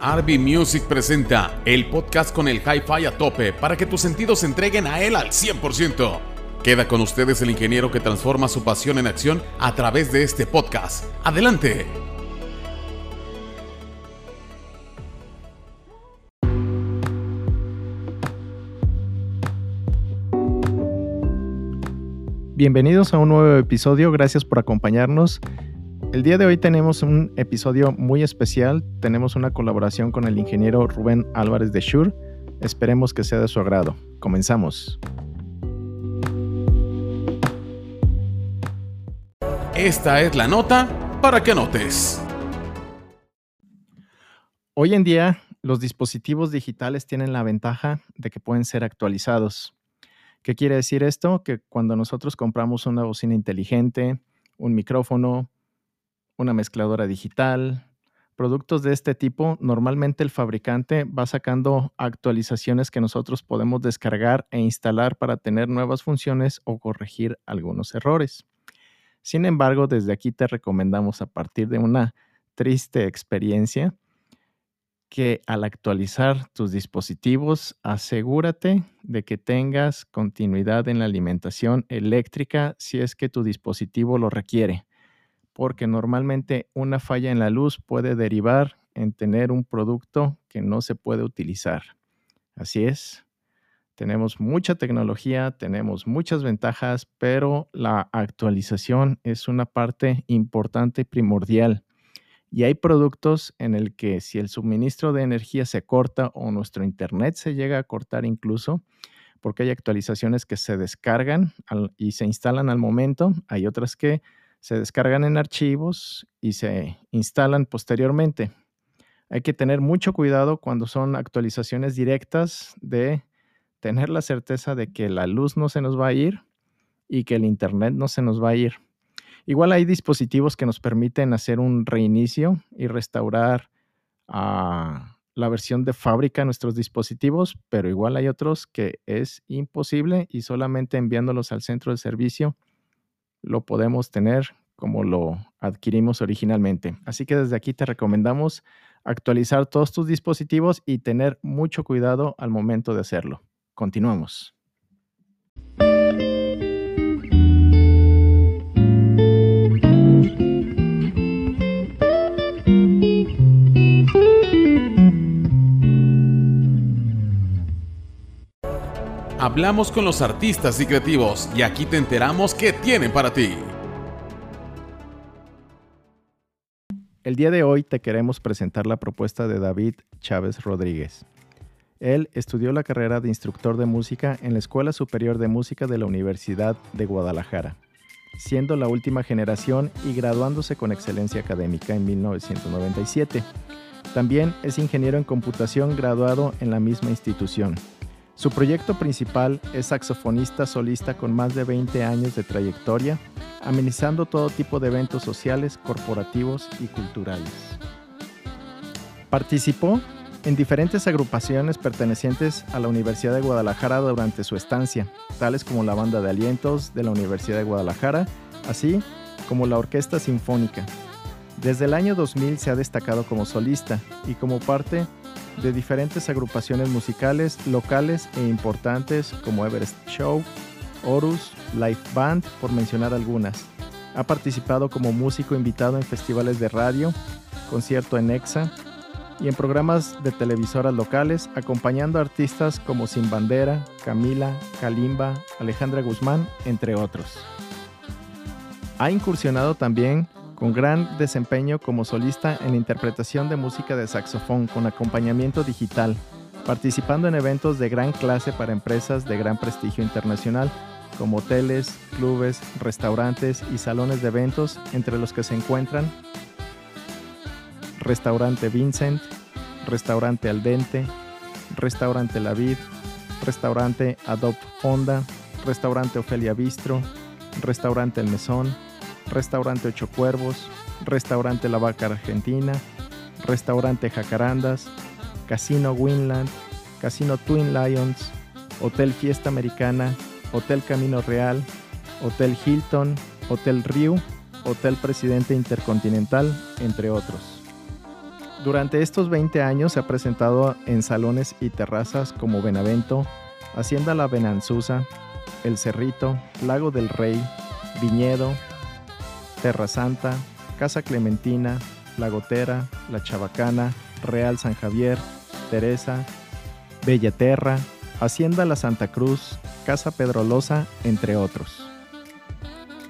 Arby Music presenta el podcast con el hi-fi a tope para que tus sentidos se entreguen a él al 100%. Queda con ustedes el ingeniero que transforma su pasión en acción a través de este podcast. ¡Adelante! Bienvenidos a un nuevo episodio, gracias por acompañarnos. El día de hoy tenemos un episodio muy especial, tenemos una colaboración con el ingeniero Rubén Álvarez de Shure, esperemos que sea de su agrado. Comenzamos. Esta es la nota para que notes. Hoy en día los dispositivos digitales tienen la ventaja de que pueden ser actualizados. ¿Qué quiere decir esto? Que cuando nosotros compramos una bocina inteligente, un micrófono, una mezcladora digital, productos de este tipo, normalmente el fabricante va sacando actualizaciones que nosotros podemos descargar e instalar para tener nuevas funciones o corregir algunos errores. Sin embargo, desde aquí te recomendamos a partir de una triste experiencia que al actualizar tus dispositivos, asegúrate de que tengas continuidad en la alimentación eléctrica si es que tu dispositivo lo requiere porque normalmente una falla en la luz puede derivar en tener un producto que no se puede utilizar. Así es, tenemos mucha tecnología, tenemos muchas ventajas, pero la actualización es una parte importante y primordial. Y hay productos en el que si el suministro de energía se corta o nuestro internet se llega a cortar incluso, porque hay actualizaciones que se descargan y se instalan al momento, hay otras que se descargan en archivos y se instalan posteriormente. Hay que tener mucho cuidado cuando son actualizaciones directas de tener la certeza de que la luz no se nos va a ir y que el internet no se nos va a ir. Igual hay dispositivos que nos permiten hacer un reinicio y restaurar a la versión de fábrica de nuestros dispositivos, pero igual hay otros que es imposible y solamente enviándolos al centro de servicio lo podemos tener como lo adquirimos originalmente. Así que desde aquí te recomendamos actualizar todos tus dispositivos y tener mucho cuidado al momento de hacerlo. Continuamos. Hablamos con los artistas y creativos y aquí te enteramos qué tienen para ti. El día de hoy te queremos presentar la propuesta de David Chávez Rodríguez. Él estudió la carrera de instructor de música en la Escuela Superior de Música de la Universidad de Guadalajara, siendo la última generación y graduándose con excelencia académica en 1997. También es ingeniero en computación graduado en la misma institución. Su proyecto principal es saxofonista solista con más de 20 años de trayectoria, amenizando todo tipo de eventos sociales, corporativos y culturales. Participó en diferentes agrupaciones pertenecientes a la Universidad de Guadalajara durante su estancia, tales como la Banda de Alientos de la Universidad de Guadalajara, así como la Orquesta Sinfónica. Desde el año 2000 se ha destacado como solista y como parte de diferentes agrupaciones musicales locales e importantes como Everest Show, Horus, Live Band, por mencionar algunas. Ha participado como músico invitado en festivales de radio, concierto en EXA y en programas de televisoras locales, acompañando artistas como Sin Bandera, Camila, Kalimba, Alejandra Guzmán, entre otros. Ha incursionado también con gran desempeño como solista en interpretación de música de saxofón con acompañamiento digital, participando en eventos de gran clase para empresas de gran prestigio internacional, como hoteles, clubes, restaurantes y salones de eventos, entre los que se encuentran Restaurante Vincent, Restaurante Aldente, Restaurante La Vid, Restaurante Adopt Honda, Restaurante Ofelia Bistro, Restaurante El Mesón, Restaurante Ocho Cuervos, Restaurante La Vaca Argentina, Restaurante Jacarandas, Casino Winland, Casino Twin Lions, Hotel Fiesta Americana, Hotel Camino Real, Hotel Hilton, Hotel Rio, Hotel Presidente Intercontinental, entre otros. Durante estos 20 años se ha presentado en salones y terrazas como Benavento, Hacienda La Benanzuza, El Cerrito, Lago del Rey, Viñedo, Terra Santa, Casa Clementina, La Gotera, La Chabacana, Real San Javier, Teresa, Bellaterra, Hacienda La Santa Cruz, Casa Pedrolosa, entre otros.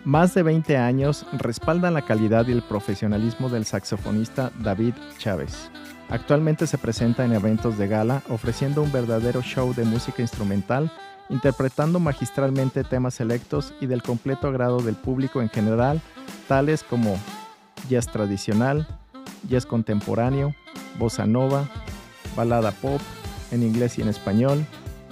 Más de 20 años respaldan la calidad y el profesionalismo del saxofonista David Chávez. Actualmente se presenta en eventos de gala ofreciendo un verdadero show de música instrumental, interpretando magistralmente temas selectos y del completo agrado del público en general, tales como jazz tradicional, jazz contemporáneo, bossa nova, balada pop, en inglés y en español,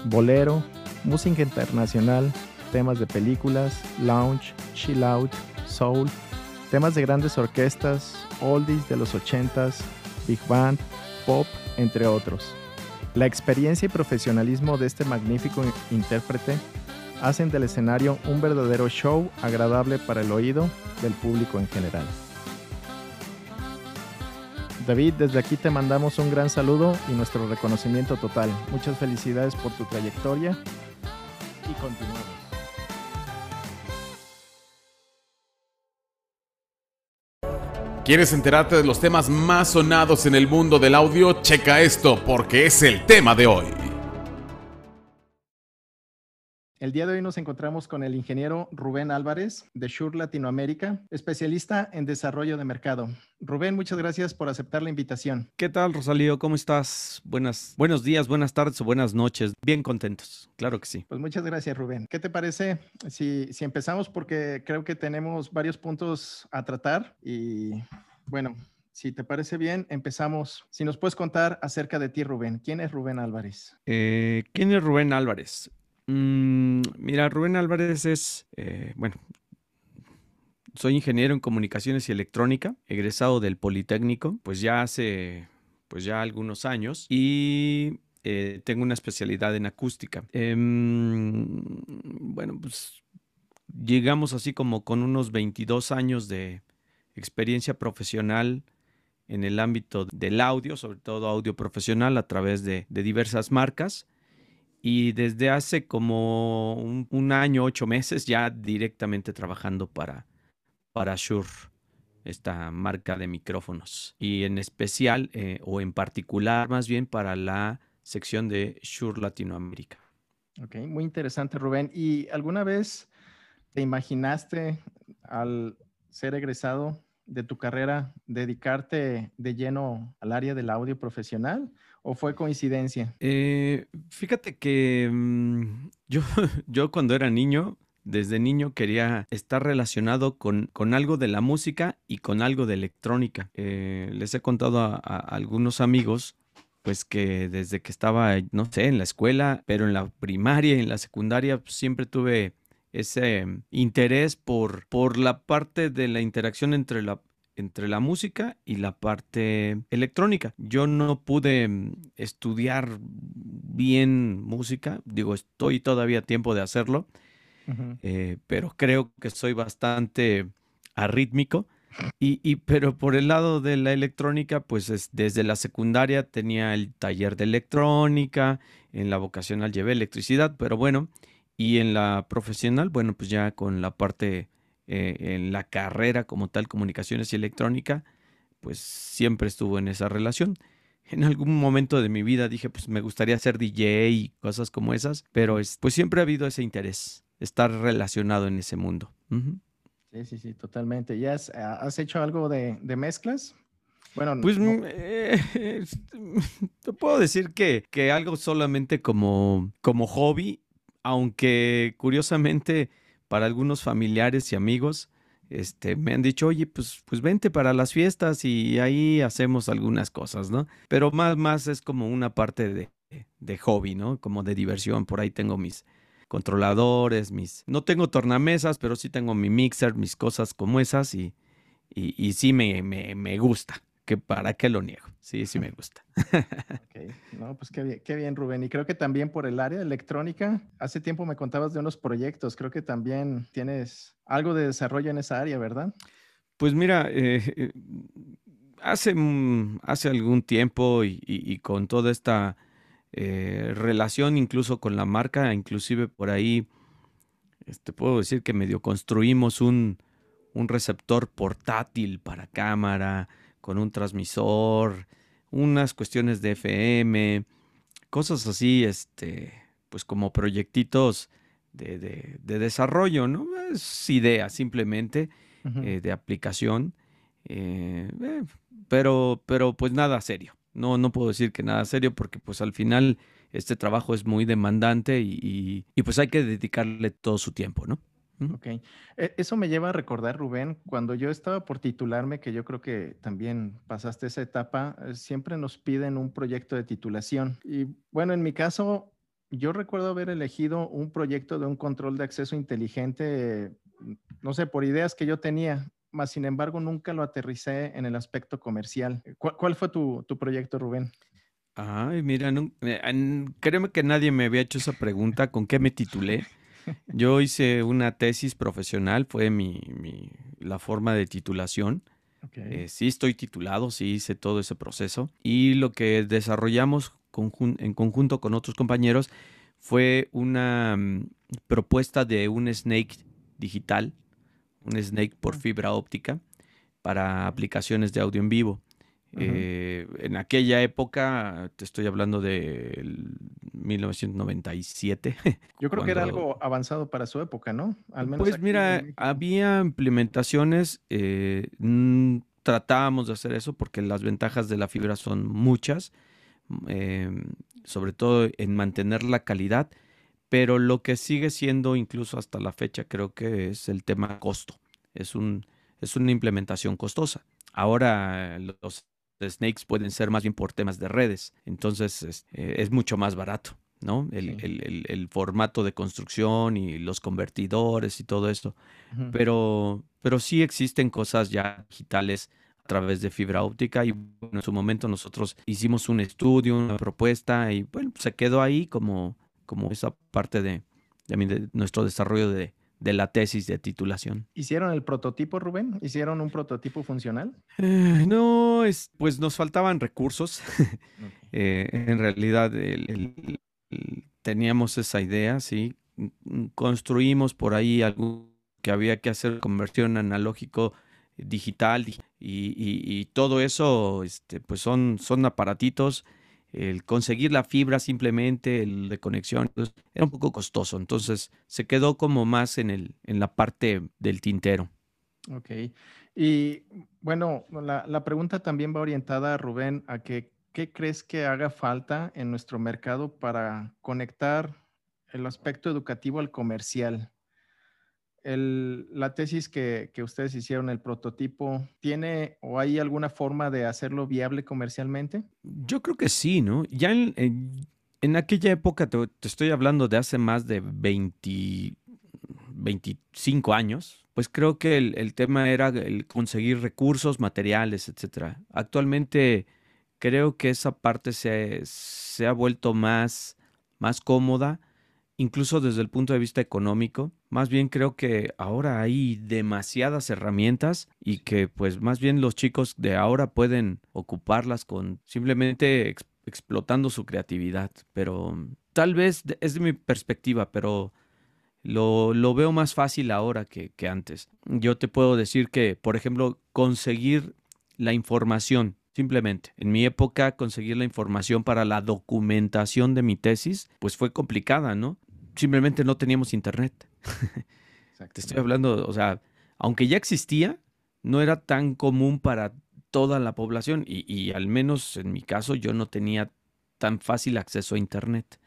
bolero, música internacional, temas de películas, lounge, chill out, soul, temas de grandes orquestas, oldies de los 80s, big band, pop, entre otros. La experiencia y profesionalismo de este magnífico intérprete hacen del escenario un verdadero show agradable para el oído del público en general. David, desde aquí te mandamos un gran saludo y nuestro reconocimiento total. Muchas felicidades por tu trayectoria y continuamos. ¿Quieres enterarte de los temas más sonados en el mundo del audio? Checa esto porque es el tema de hoy. El día de hoy nos encontramos con el ingeniero Rubén Álvarez de Shure Latinoamérica, especialista en desarrollo de mercado. Rubén, muchas gracias por aceptar la invitación. ¿Qué tal, Rosalío? ¿Cómo estás? Buenas, buenos días, buenas tardes o buenas noches. Bien contentos, claro que sí. Pues muchas gracias, Rubén. ¿Qué te parece si, si empezamos? Porque creo que tenemos varios puntos a tratar y bueno, si te parece bien, empezamos. Si nos puedes contar acerca de ti, Rubén. ¿Quién es Rubén Álvarez? Eh, ¿Quién es Rubén Álvarez? Mm, mira, Rubén Álvarez es, eh, bueno, soy ingeniero en comunicaciones y electrónica, egresado del Politécnico, pues ya hace, pues ya algunos años y eh, tengo una especialidad en acústica. Em, bueno, pues llegamos así como con unos 22 años de experiencia profesional en el ámbito del audio, sobre todo audio profesional a través de diversas marcas y desde hace como un, año, ocho meses, ya directamente trabajando para, para Shure, esta marca de micrófonos. Y en especial, eh, o en particular más bien, para la sección de Shure Latinoamérica. Ok, muy interesante, Rubén. ¿Y alguna vez te imaginaste al ser egresado de tu carrera dedicarte de lleno al área del audio profesional o fue coincidencia? Eh, fíjate que mm, yo, yo cuando era niño, desde niño quería estar relacionado con, con, algo de la música y con algo de electrónica. Eh, les he contado a, algunos amigos pues que desde que estaba, no sé, en la escuela, pero en la primaria y en la secundaria pues, siempre tuve ese interés por, por la parte de la interacción entre la, entre la música y la parte electrónica. Yo no pude mm, estudiar bien música, digo, estoy todavía a tiempo de hacerlo, eh, pero creo que soy bastante arrítmico. Y, pero por el lado de la electrónica, pues desde la secundaria tenía el taller de electrónica, en la vocacional llevé electricidad, pero bueno, y en la profesional, bueno, pues ya con la parte eh, en la carrera como tal, comunicaciones y electrónica, pues siempre estuvo en esa relación. En algún momento de mi vida dije, pues me gustaría ser DJ y cosas como esas, pero pues siempre ha habido ese interés, estar relacionado en ese mundo. Sí, sí, sí, totalmente. ¿Ya has, has hecho algo de, mezclas? Bueno, pues mm, eh, te puedo decir que, que algo solamente como, como hobby, aunque curiosamente para algunos familiares y amigos, este, me han dicho, oye, pues, pues vente para las fiestas y ahí hacemos algunas cosas, ¿no? Pero más, más es como una parte de, de hobby, ¿no? Como de diversión. Por ahí tengo mis controladores, mis... No tengo tornamesas, pero sí tengo mi mixer, mis cosas como esas y, y, y sí me, me, me gusta que para qué lo niego. Sí, sí me gusta. ok, no, pues qué bien, qué bien, Rubén. Y creo que también por el área electrónica, hace tiempo me contabas de unos proyectos, creo que también tienes algo de desarrollo en esa área, ¿verdad? Pues mira, eh, eh, hace, hace algún tiempo y, con toda esta eh, relación incluso con la marca, inclusive por ahí, este, puedo decir que medio construimos un, un receptor portátil para cámara, con un transmisor, unas cuestiones de FM, cosas así, este, pues como proyectitos de, desarrollo, ¿no? Es idea simplemente eh, de aplicación, eh, eh, pero, pero pues nada serio. No, no puedo decir que nada serio porque pues al final este trabajo es muy demandante y, y pues hay que dedicarle todo su tiempo, ¿no? Ok. E, eso me lleva a recordar, Rubén, cuando yo estaba por titularme, que yo creo que también pasaste esa etapa, siempre nos piden un proyecto de titulación. Y bueno, en mi caso, yo recuerdo haber elegido un proyecto de un control de acceso inteligente, no sé, por ideas que yo tenía, más sin embargo nunca lo aterricé en el aspecto comercial. ¿Cuál, fue tu, proyecto, Rubén? Ay, mira, no, eh, créeme que nadie me había hecho esa pregunta, ¿con qué me titulé? Yo hice una tesis profesional, fue mi, la forma de titulación. Eh, sí estoy titulado, sí hice todo ese proceso. Y lo que desarrollamos en conjunto con otros compañeros fue una mm, propuesta de un Snake digital, un Snake por fibra óptica para aplicaciones de audio en vivo. Eh, en aquella época, te estoy hablando de 1997. Yo creo que era algo avanzado para su época, ¿no? Al menos pues mira, había implementaciones, eh, tratábamos de hacer eso porque las ventajas de la fibra son muchas, eh, sobre todo en mantener la calidad, pero lo que sigue siendo incluso hasta la fecha creo que es el tema costo. Es, un, es una implementación costosa. Ahora los snakes pueden ser más bien por temas de redes, entonces es, eh, mucho más barato. ¿no? El, formato de construcción y los convertidores y todo esto. pero, pero sí existen cosas ya digitales a través de fibra óptica y en su momento nosotros hicimos un estudio, una propuesta y bueno, se quedó ahí como, como esa parte de nuestro desarrollo de, de la tesis de titulación. ¿Hicieron el prototipo, Rubén? ¿Hicieron un prototipo funcional? Eh, no, es, pues nos faltaban recursos. Eh, en realidad teníamos esa idea, sí. Construimos por ahí algo que había que hacer conversión analógico digital y, y, todo eso, este, pues son, son aparatitos el conseguir la fibra simplemente, el de conexión, pues, era un poco costoso. Entonces se quedó como más en, el, en la parte del tintero. Ok. Y bueno, la, la pregunta también va orientada, Rubén, a que qué crees que haga falta en nuestro mercado para conectar el aspecto educativo al comercial la tesis que, ustedes hicieron, el prototipo, ¿tiene o hay alguna forma de hacerlo viable comercialmente? Yo creo que sí, ¿no? Ya en, aquella época, te, estoy hablando de hace más de 20, 25 años, pues creo que el, tema era el conseguir recursos, materiales, etc. Actualmente creo que esa parte se, se ha vuelto más, más cómoda incluso desde el punto de vista económico. Más bien creo que ahora hay demasiadas herramientas y que pues más bien los chicos de ahora pueden ocuparlas con simplemente explotando su creatividad. Pero tal vez es de mi perspectiva, pero lo, lo veo más fácil ahora que, que antes. Yo te puedo decir que, por ejemplo, conseguir la información Simplemente, en mi época conseguir la información para la documentación de mi tesis, pues fue complicada, ¿no? Simplemente no teníamos internet. Te estoy hablando, o sea, aunque ya existía, no era tan común para toda la población y, al menos en mi caso yo no tenía tan fácil acceso a internet.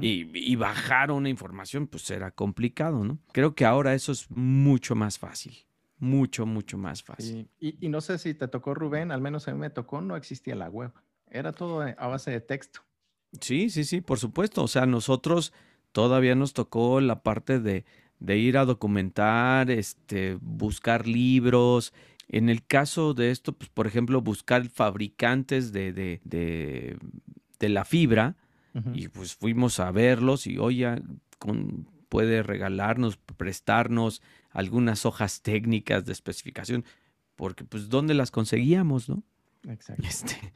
y, bajar una información pues era complicado, ¿no? Creo que ahora eso es mucho más fácil mucho, mucho más fácil. Y, no sé si te tocó Rubén, al menos a mí me tocó, no existía la web. Era todo a base de texto. Sí, sí, sí, por supuesto. O sea, nosotros todavía nos tocó la parte de, ir a documentar, este, buscar libros. En el caso de esto, pues, por ejemplo, buscar fabricantes de, de, de, la fibra. Y pues fuimos a verlos y, oye, con, puede regalarnos, prestarnos algunas hojas técnicas de especificación, porque pues ¿dónde las conseguíamos, no? Exacto. Este,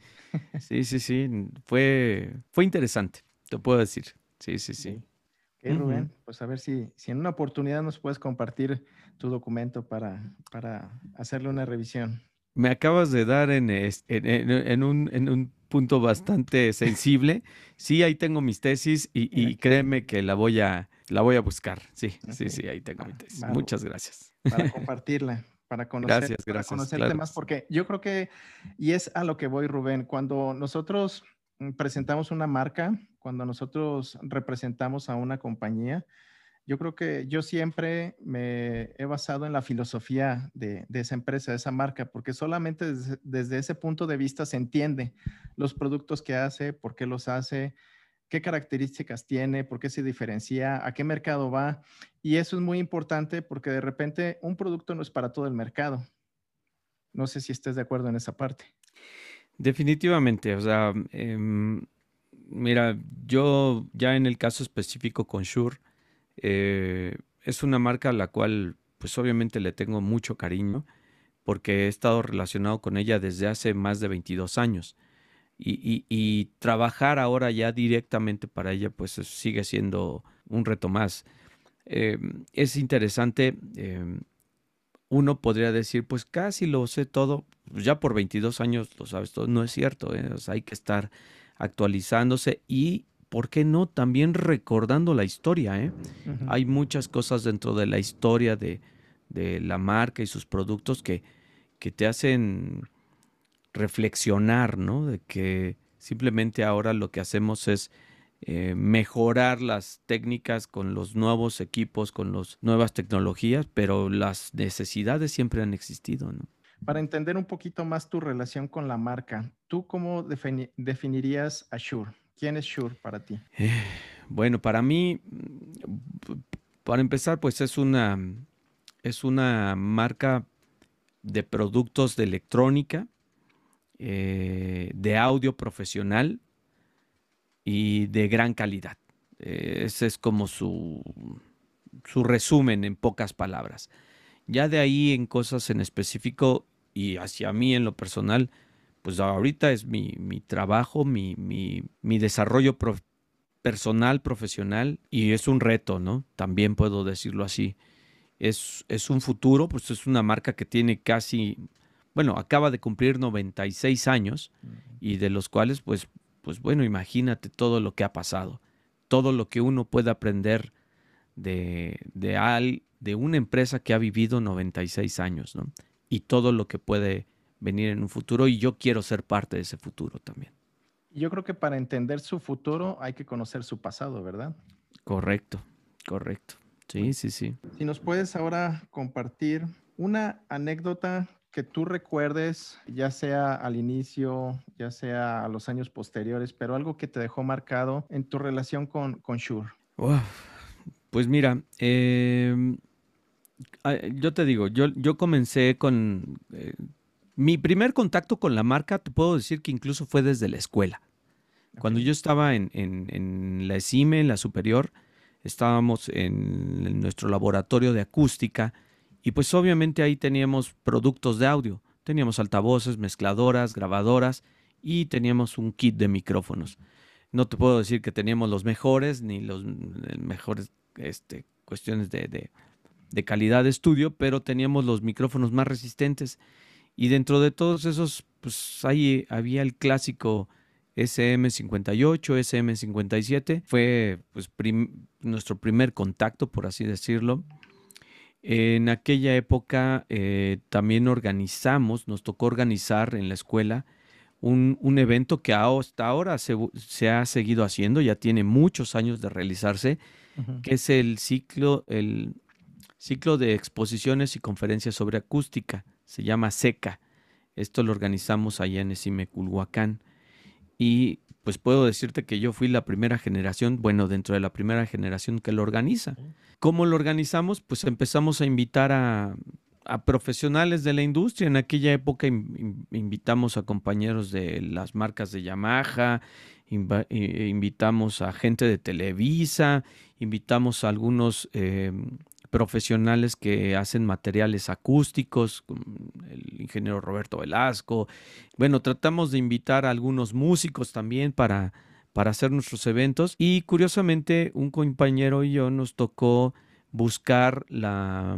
sí, sí, sí. Fue, fue interesante, te puedo decir. Sí, sí, sí. Ok, Rubén, pues a ver si, si en una oportunidad nos puedes compartir tu documento para, para hacerle una revisión. Me acabas de dar en, en, un, en un punto bastante sensible. Sí, ahí tengo mis tesis y, créeme que la voy a, la voy a buscar. Sí, sí, sí, ahí tengo mi tesis. Muchas gracias. Para compartirla, para conocer, para conocerte más, porque yo creo que, y es a lo que voy, Rubén, cuando nosotros presentamos una marca, cuando nosotros representamos a una compañía, yo creo que yo siempre me he basado en la filosofía de, esa empresa, de esa marca, porque solamente desde, ese punto de vista se entiende los productos que hace, por qué los hace, qué características tiene, por qué se diferencia, a qué mercado va. Y eso es muy importante porque de repente un producto no es para todo el mercado. No sé si estés de acuerdo en esa parte. Definitivamente, o sea, em, mira, yo ya en el caso específico con Shure, eh, es una marca a la cual pues obviamente le tengo mucho cariño porque he estado relacionado con ella desde hace más de 22 años. Y, trabajar ahora ya directamente para ella pues sigue siendo un reto más. Eh, es interesante, eh, uno podría decir pues casi lo sé todo, pues, ya por 22 años lo sabes todo, no es cierto, hay que estar actualizándose y ¿por qué no? También recordando la historia. ¿eh? Hay muchas cosas dentro de la historia de, la marca y sus productos que, que, te hacen reflexionar, ¿no? De que simplemente ahora lo que hacemos es eh, mejorar las técnicas con los nuevos equipos, con las nuevas tecnologías, pero las necesidades siempre han existido, ¿no? Para entender un poquito más tu relación con la marca, ¿tú cómo definirías a Shure? ¿Quién es Shure para ti? Eh, bueno, para mí, mm, para empezar, pues es una, es una marca de productos de electrónica, eh, de audio profesional y de gran calidad. Eh, ese es como su, su resumen en pocas palabras. Ya de ahí en cosas en específico y hacia mí en lo personal, pues ahorita es mi, trabajo, mi, desarrollo personal, profesional, y es un reto, ¿no? También puedo decirlo así. Es, es, un futuro, pues es una marca que tiene casi, bueno, acaba de cumplir 96 años y de los cuales, pues, pues bueno, imagínate todo lo que ha pasado, todo lo que uno puede aprender de, de, al, de una empresa que ha vivido 96 años, ¿no? Y todo lo que puede venir en un futuro y yo quiero ser parte de ese futuro también. Yo creo que para entender su futuro hay que conocer su pasado, ¿verdad? Correcto, correcto. Sí, sí, sí. Si nos puedes ahora compartir una anécdota que tú recuerdes, ya sea al inicio, ya sea a los años posteriores, pero algo que te dejó marcado en tu relación con, con Shure. pues mira, em, yo te digo, yo, yo comencé con, eh, mi primer contacto con la marca, te puedo decir que incluso fue desde la escuela. Cuando yo estaba en, la ESIME, en la superior, estábamos en, nuestro laboratorio de acústica y pues obviamente ahí teníamos productos de audio. Teníamos altavoces, mezcladoras, grabadoras y teníamos un kit de micrófonos. No te puedo decir que teníamos los mejores ni los mejores este, cuestiones de, de calidad de estudio, pero teníamos los micrófonos más resistentes y dentro de todos esos, pues ahí había el clásico SM58, SM57. Fue pues, nuestro primer contacto, por así decirlo. En aquella época eh, también organizamos, nos tocó organizar en la escuela un, evento que hasta ahora se, ha seguido haciendo, ya tiene muchos años de realizarse, que es el ciclo, el ciclo de exposiciones y conferencias sobre acústica se llama SECA. Esto lo organizamos allá en Esimeculhuacán. Y pues puedo decirte que yo fui la primera generación, bueno, dentro de la primera generación que lo organiza. ¿Cómo lo organizamos? Pues empezamos a invitar a, profesionales de la industria. En aquella época invitamos a compañeros de las marcas de Yamaha, invitamos a gente de Televisa, invitamos a algunos em, profesionales que hacen materiales acústicos, el ingeniero Roberto Velasco. Bueno, tratamos de invitar a algunos músicos también para, para hacer nuestros eventos y curiosamente un compañero y yo nos tocó buscar la,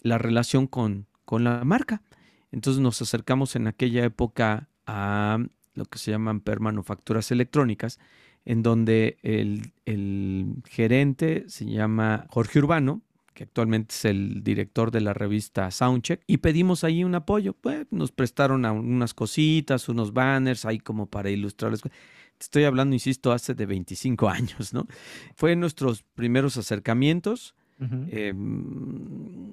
la relación con, con la marca. Entonces nos acercamos en aquella época a lo que se llaman permanufacturas electrónicas, en donde el, gerente se llama Jorge Urbano, que actualmente es el director de la revista Soundcheck, y pedimos ahí un apoyo. Pues nos prestaron unas cositas, unos banners ahí como para ilustrarles. Estoy hablando, insisto, hace de 25 años, ¿no? Fue nuestros primeros acercamientos. Em,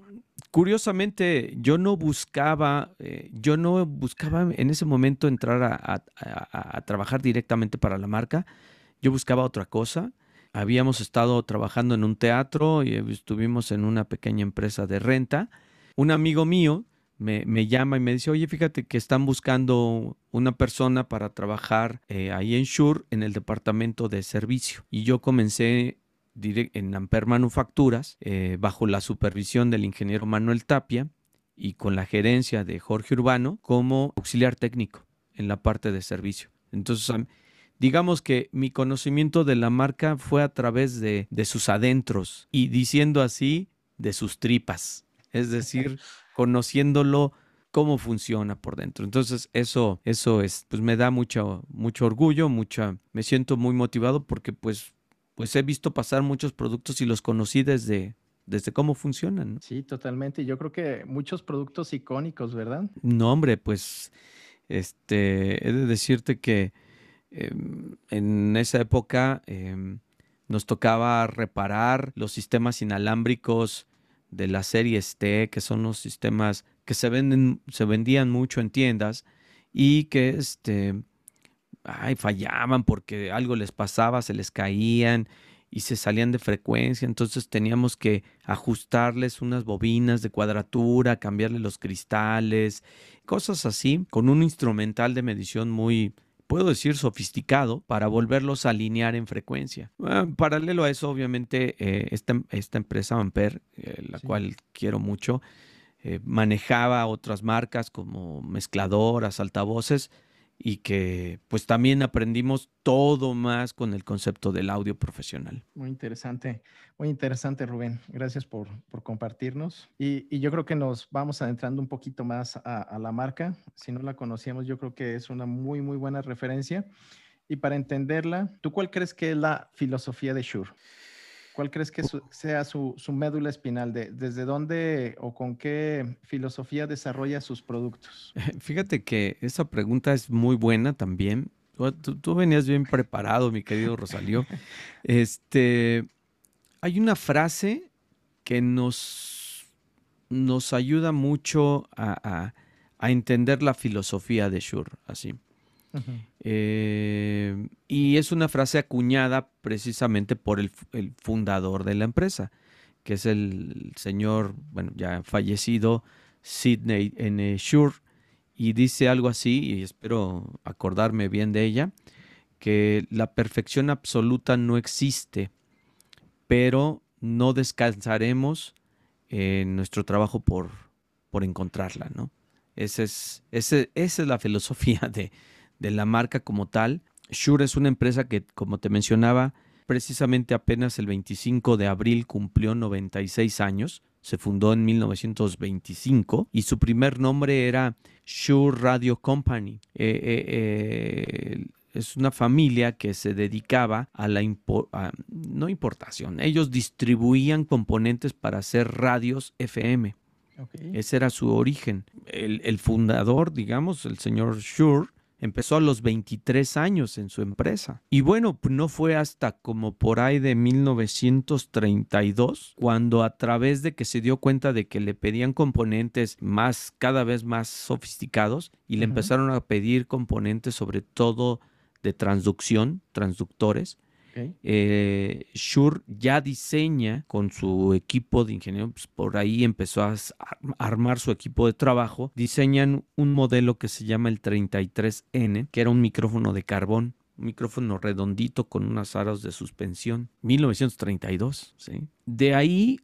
curiosamente, yo no buscaba, eh, yo no buscaba en ese momento entrar a, trabajar directamente para la marca. Yo buscaba otra cosa. Habíamos estado trabajando en un teatro y estuvimos en una pequeña empresa de renta. Un amigo mío me, llama y me dice, oye, fíjate que están buscando una persona para trabajar eh, ahí en Shure en el departamento de servicio. Y yo comencé en Amper Manufacturas, eh, bajo la supervisión del ingeniero Manuel Tapia y con la gerencia de Jorge Urbano como auxiliar técnico en la parte de servicio. Entonces, digamos que mi conocimiento de la marca fue a través de, sus adentros y diciendo así, de sus tripas, es decir, conociéndolo cómo funciona por dentro. Entonces, eso, eso es, pues me da mucho, mucho orgullo, mucha, me siento muy motivado porque pues pues he visto pasar muchos productos y los conocí desde, desde cómo funcionan. Sí, totalmente. Yo creo que muchos productos icónicos, ¿verdad? No, hombre, pues este, he de decirte que em, en esa época em, nos tocaba reparar los sistemas inalámbricos de la serie T, que son los sistemas que se venden, se vendían mucho en tiendas y que este, ay, fallaban porque algo les pasaba, se les caían y se salían de frecuencia, entonces teníamos que ajustarles unas bobinas de cuadratura, cambiarle los cristales, cosas así, con un instrumental de medición muy, puedo decir, sofisticado para volverlos a alinear en frecuencia. Ah, paralelo a eso, obviamente, eh, esta, esta, empresa Ampere, eh, la cual quiero mucho, eh, manejaba otras marcas como mezcladoras, altavoces, y que pues también aprendimos todo más con el concepto del audio profesional. Muy interesante, muy interesante Rubén. Gracias por, por compartirnos. Y, y, yo creo que nos vamos adentrando un poquito más a, la marca. Si no la conocíamos, yo creo que es una muy, muy buena referencia. Y para entenderla, ¿tú cuál crees que es la filosofía de Shure? ¿Cuál crees que sea su, médula espinal? De, ¿Desde dónde o con qué filosofía desarrolla sus productos? Fíjate que esa pregunta es muy buena también. Tú, venías bien preparado, mi querido Rosalío. Este, hay una frase que nos, nos ayuda mucho a, a entender la filosofía de Shure, así. Eh, y es una frase acuñada precisamente por el, fundador de la empresa, que es el señor, bueno, ya fallecido, Sidney N. Shure, y dice algo así, y espero acordarme bien de ella, que la perfección absoluta no existe, pero no descansaremos en nuestro trabajo por, por encontrarla, ¿no? Es, esa es la filosofía de, de la marca como tal. Shure es una empresa que, como te mencionaba, precisamente apenas el 25 de abril cumplió 96 años. Se fundó en 1925 y su primer nombre era Shure Radio Company. Eh, eh, eh, es una familia que se dedicaba a la no importación, ellos distribuían componentes para hacer radios FM. Ese era su origen. El, el, fundador, digamos, el señor Shure, Empezó a los 23 años en su empresa. Y bueno, no fue hasta como por ahí de 1932 cuando a través de que se dio cuenta de que le pedían componentes más, cada vez más sofisticados y le empezaron a pedir componentes sobre todo de transducción, transductores, eh, Shure ya diseña con su equipo de ingenieros, pues, por ahí empezó a armar su equipo de trabajo, diseñan un modelo que se llama el 33N, que era un micrófono de carbón un micrófono redondito con unas aros de suspensión, 1932. ¿sí? De ahí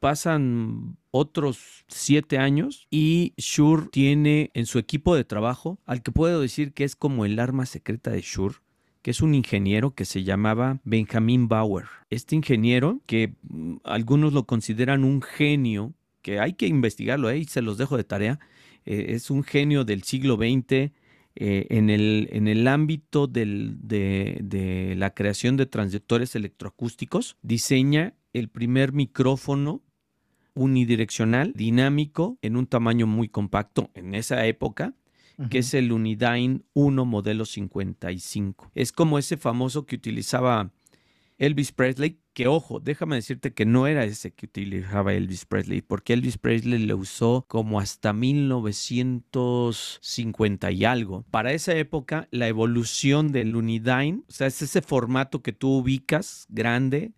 pasan otros siete años y Shure tiene en su equipo de trabajo al que puedo decir que es como el arma secreta de Shure que es un ingeniero que se llamaba Benjamin Bauer. Este ingeniero, que mm, algunos lo consideran un genio, que hay que investigarlo, ahí se los dejo de tarea, eh, es un genio del siglo XX, eh, en, el, en, el, ámbito de, de, la creación de transductores electroacústicos, diseña el primer micrófono unidireccional dinámico en un tamaño muy compacto en esa época, que es el Unidyne 1 modelo 55. Es como ese famoso que utilizaba Elvis Presley, que ojo, déjame decirte que no era ese que utilizaba Elvis Presley, porque Elvis Presley lo usó como hasta 1950 y algo. Para esa época, la evolución del Unidyne, o sea, es ese formato que tú ubicas grande,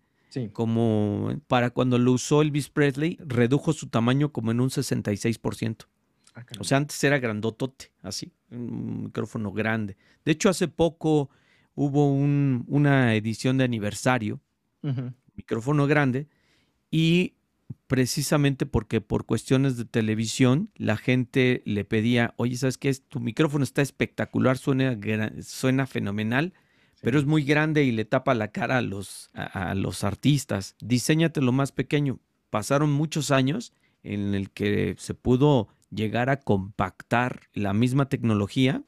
como para cuando lo usó Elvis Presley, redujo su tamaño como en un 66%. Ah, o sea, antes era grandotote, así, un micrófono grande. De hecho, hace poco hubo una edición de aniversario, micrófono grande, y precisamente porque por cuestiones de televisión la gente le pedía, oye, ¿sabes qué? Tu micrófono está espectacular, suena, suena fenomenal, pero es muy grande y le tapa la cara a los, a, los artistas. Diseñate lo más pequeño. Pasaron muchos años en el que se pudo llegar a compactar la misma tecnología,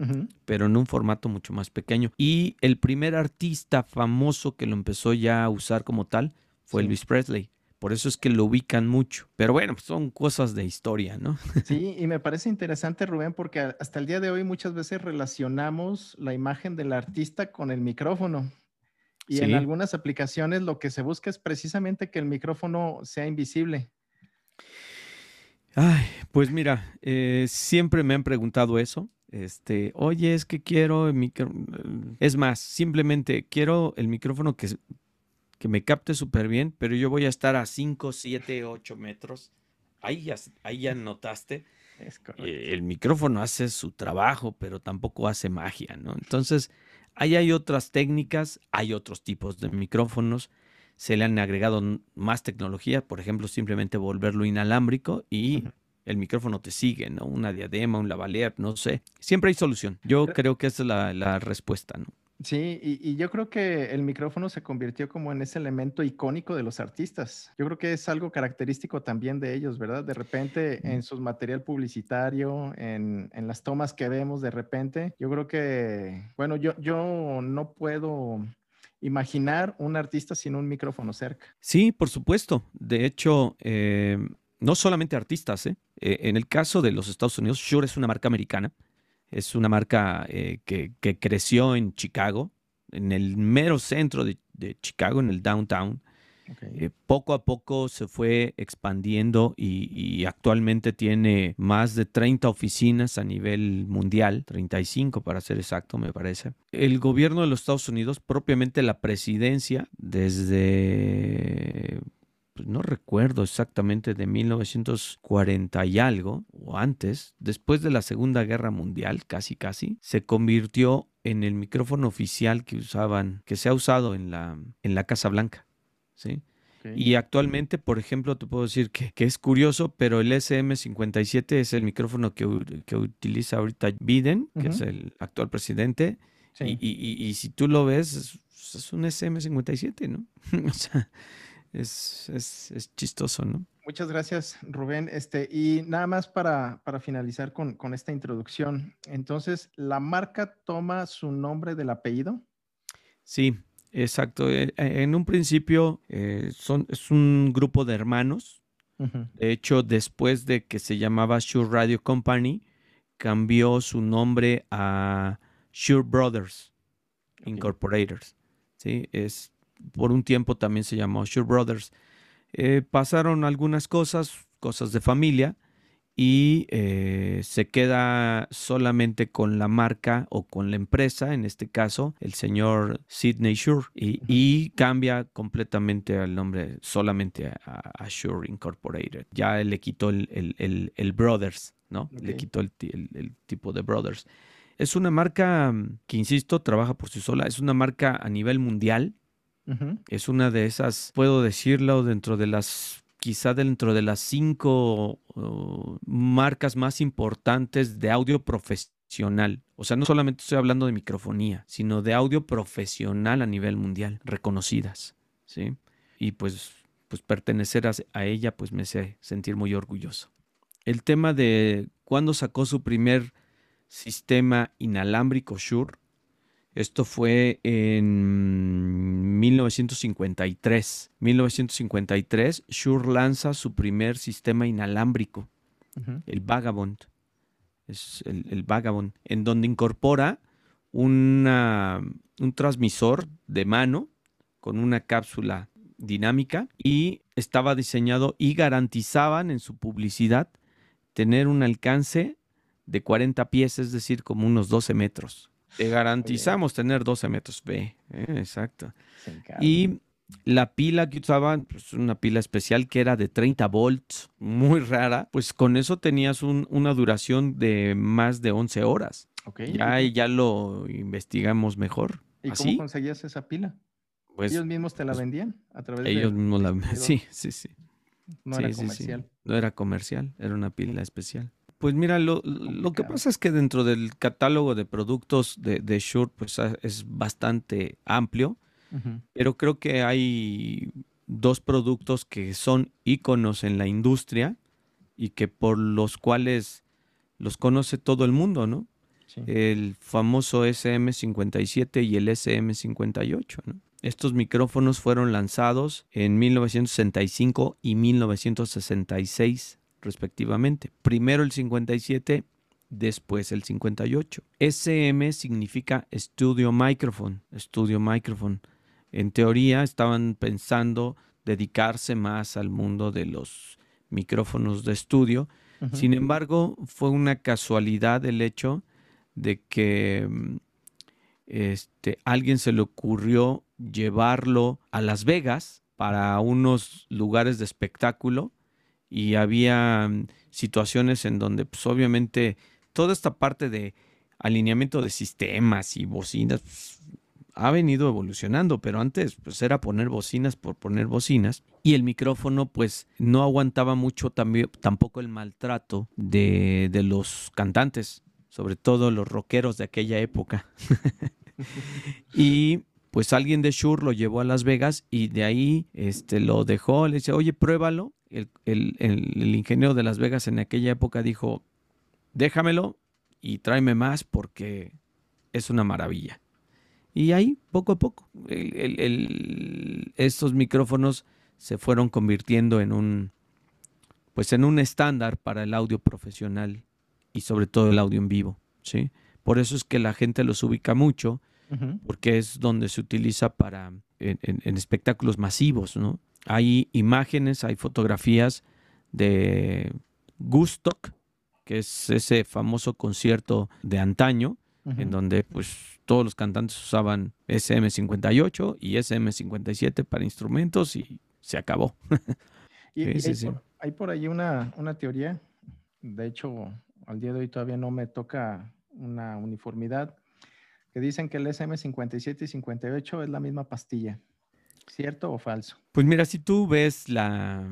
pero en un formato mucho más pequeño. Y el primer artista famoso que lo empezó ya a usar como tal fue Elvis Presley. Por eso es que lo ubican mucho. Pero bueno, pues, son cosas de historia, ¿no? Sí, y me parece interesante, Rubén, porque hasta el día de hoy muchas veces relacionamos la imagen del artista con el micrófono. Y en algunas aplicaciones lo que se busca es precisamente que el micrófono sea invisible. Ay, pues mira, eh, siempre me han preguntado eso. Este, oye, es que quiero el micrófono. Es más, simplemente quiero el micrófono que, que me capte súper bien, pero yo voy a estar a 5, 7, 8 metros. Ahí ya, ahí ya notaste. Eh, el micrófono hace su trabajo, pero tampoco hace magia, ¿no? Entonces, ahí hay otras técnicas, hay otros tipos de micrófonos se le han agregado más tecnología, por ejemplo, simplemente volverlo inalámbrico y el micrófono te sigue, ¿no? Una diadema, un lavalier, no sé. Siempre hay solución. Yo creo que esa es la, respuesta, ¿no? Sí, y, yo creo que el micrófono se convirtió como en ese elemento icónico de los artistas. Yo creo que es algo característico también de ellos, ¿verdad? De repente en su material publicitario, en, en, las tomas que vemos de repente, yo creo que, bueno, yo, yo no puedo imaginar un artista sin un micrófono cerca. Sí, por supuesto. De hecho, eh, no solamente artistas. ¿eh? ¿eh? en el caso de los Estados Unidos, Shure es una marca americana. Es una marca eh, que, creció en Chicago, en el mero centro de Chicago, en el downtown. Eh, poco a poco se fue expandiendo y, actualmente tiene más de 30 oficinas a nivel mundial, 35 para ser exacto me parece. El gobierno de los Estados Unidos, propiamente la presidencia, desde pues, no recuerdo exactamente de 1940 y algo, o antes, después de la Segunda Guerra Mundial, casi casi, se convirtió en el micrófono oficial que usaban, que se ha usado en la, en la Casa Blanca. ¿Sí? Y actualmente, por ejemplo, te puedo decir que, es curioso, pero el SM57 es el micrófono que, utiliza ahorita Biden, que es el actual presidente. Y, si tú lo ves, es, un SM57, ¿no? o sea, es, chistoso, ¿no? Muchas gracias, Rubén. Este, y nada más para, para finalizar con, con esta introducción. Entonces, ¿la marca toma su nombre del apellido? Sí, Exacto. Eh, eh, en un principio eh, son, es un grupo de hermanos. De hecho, después de que se llamaba Shure Radio Company, cambió su nombre a Shure Brothers Incorporators. ¿sí? Es, por un tiempo también se llamó Shure Brothers. pasaron algunas cosas, cosas de familia, y eh, se queda solamente con la marca o con la empresa, en este caso el señor Sidney Shure, y, cambia completamente el nombre solamente a, Shure Incorporated. Ya le quitó el, Brothers, ¿no? Le quitó el, tipo de Brothers. Es una marca que, insisto, trabaja por sí sola. Es una marca a nivel mundial. Es una de esas, puedo decirlo, dentro de las, quizá dentro de las cinco marcas más importantes de audio profesional. O sea, no solamente estoy hablando de microfonía, sino de audio profesional a nivel mundial, reconocidas. ¿sí? Y pues, pues pertenecer a, ella, pues me hace sentir muy orgulloso. El tema de cuándo sacó su primer sistema inalámbrico Shure, esto fue en 1953. 1953, Shure lanza su primer sistema inalámbrico, el Vagabond. Es el, Vagabond, en donde incorpora un transmisor de mano con una cápsula dinámica y estaba diseñado y garantizaban en su publicidad tener un alcance de 40 pies, es decir, como unos 12 metros. Te garantizamos tener 12 metros. B, eh, exacto. Y la pila que usaban, pues una pila especial que era de 30 volts, muy rara, pues con eso tenías una duración de más de 11 horas. Ya, ya lo investigamos mejor. ¿Y cómo conseguías esa pila? Pues, ellos mismos te la pues, vendían a través de... Ellos mismos la Sí, sí, sí. No era comercial. No era comercial, era una pila especial. Pues mira, lo, que pasa es que dentro del catálogo de productos de, de Shure pues es bastante amplio, pero creo que hay dos productos que son íconos en la industria y que por los cuales los conoce todo el mundo, ¿no? El famoso SM57 y el SM58, ¿no? Estos micrófonos fueron lanzados en 1965 y 1966 respectivamente. Primero el 57, después el 58. SM significa Studio Microphone, Studio Microphone. En teoría estaban pensando dedicarse más al mundo de los micrófonos de estudio. Sin embargo, fue una casualidad el hecho de que este, alguien se le ocurrió llevarlo a Las Vegas para unos lugares de espectáculo y había mm, situaciones en donde pues obviamente toda esta parte de alineamiento de sistemas y bocinas pues, ha venido evolucionando, pero antes pues era poner bocinas por poner bocinas y el micrófono pues no aguantaba mucho también, tampoco el maltrato de, de los cantantes, sobre todo los rockeros de aquella época. y pues alguien de Shure lo llevó a Las Vegas y de ahí este, lo dejó, le dice, oye, pruébalo. El, el, ingeniero de Las Vegas en aquella época dijo, déjamelo y tráeme más porque es una maravilla. Y ahí, poco a poco, estos micrófonos se fueron convirtiendo en un, pues en un estándar para el audio profesional y sobre todo el audio en vivo, ¿sí? Por eso es que la gente los ubica mucho porque es donde se utiliza para en, espectáculos masivos, ¿no? Hay imágenes, hay fotografías de Gustock, que es ese famoso concierto de antaño, en donde pues todos los cantantes usaban SM58 y SM57 para instrumentos y se acabó. y, hay, Por, ahí una, una teoría, de hecho, al día de hoy todavía no me toca una uniformidad, que dicen que el SM57 y 58 es la misma pastilla. ¿Cierto o falso? Pues mira, si tú ves la,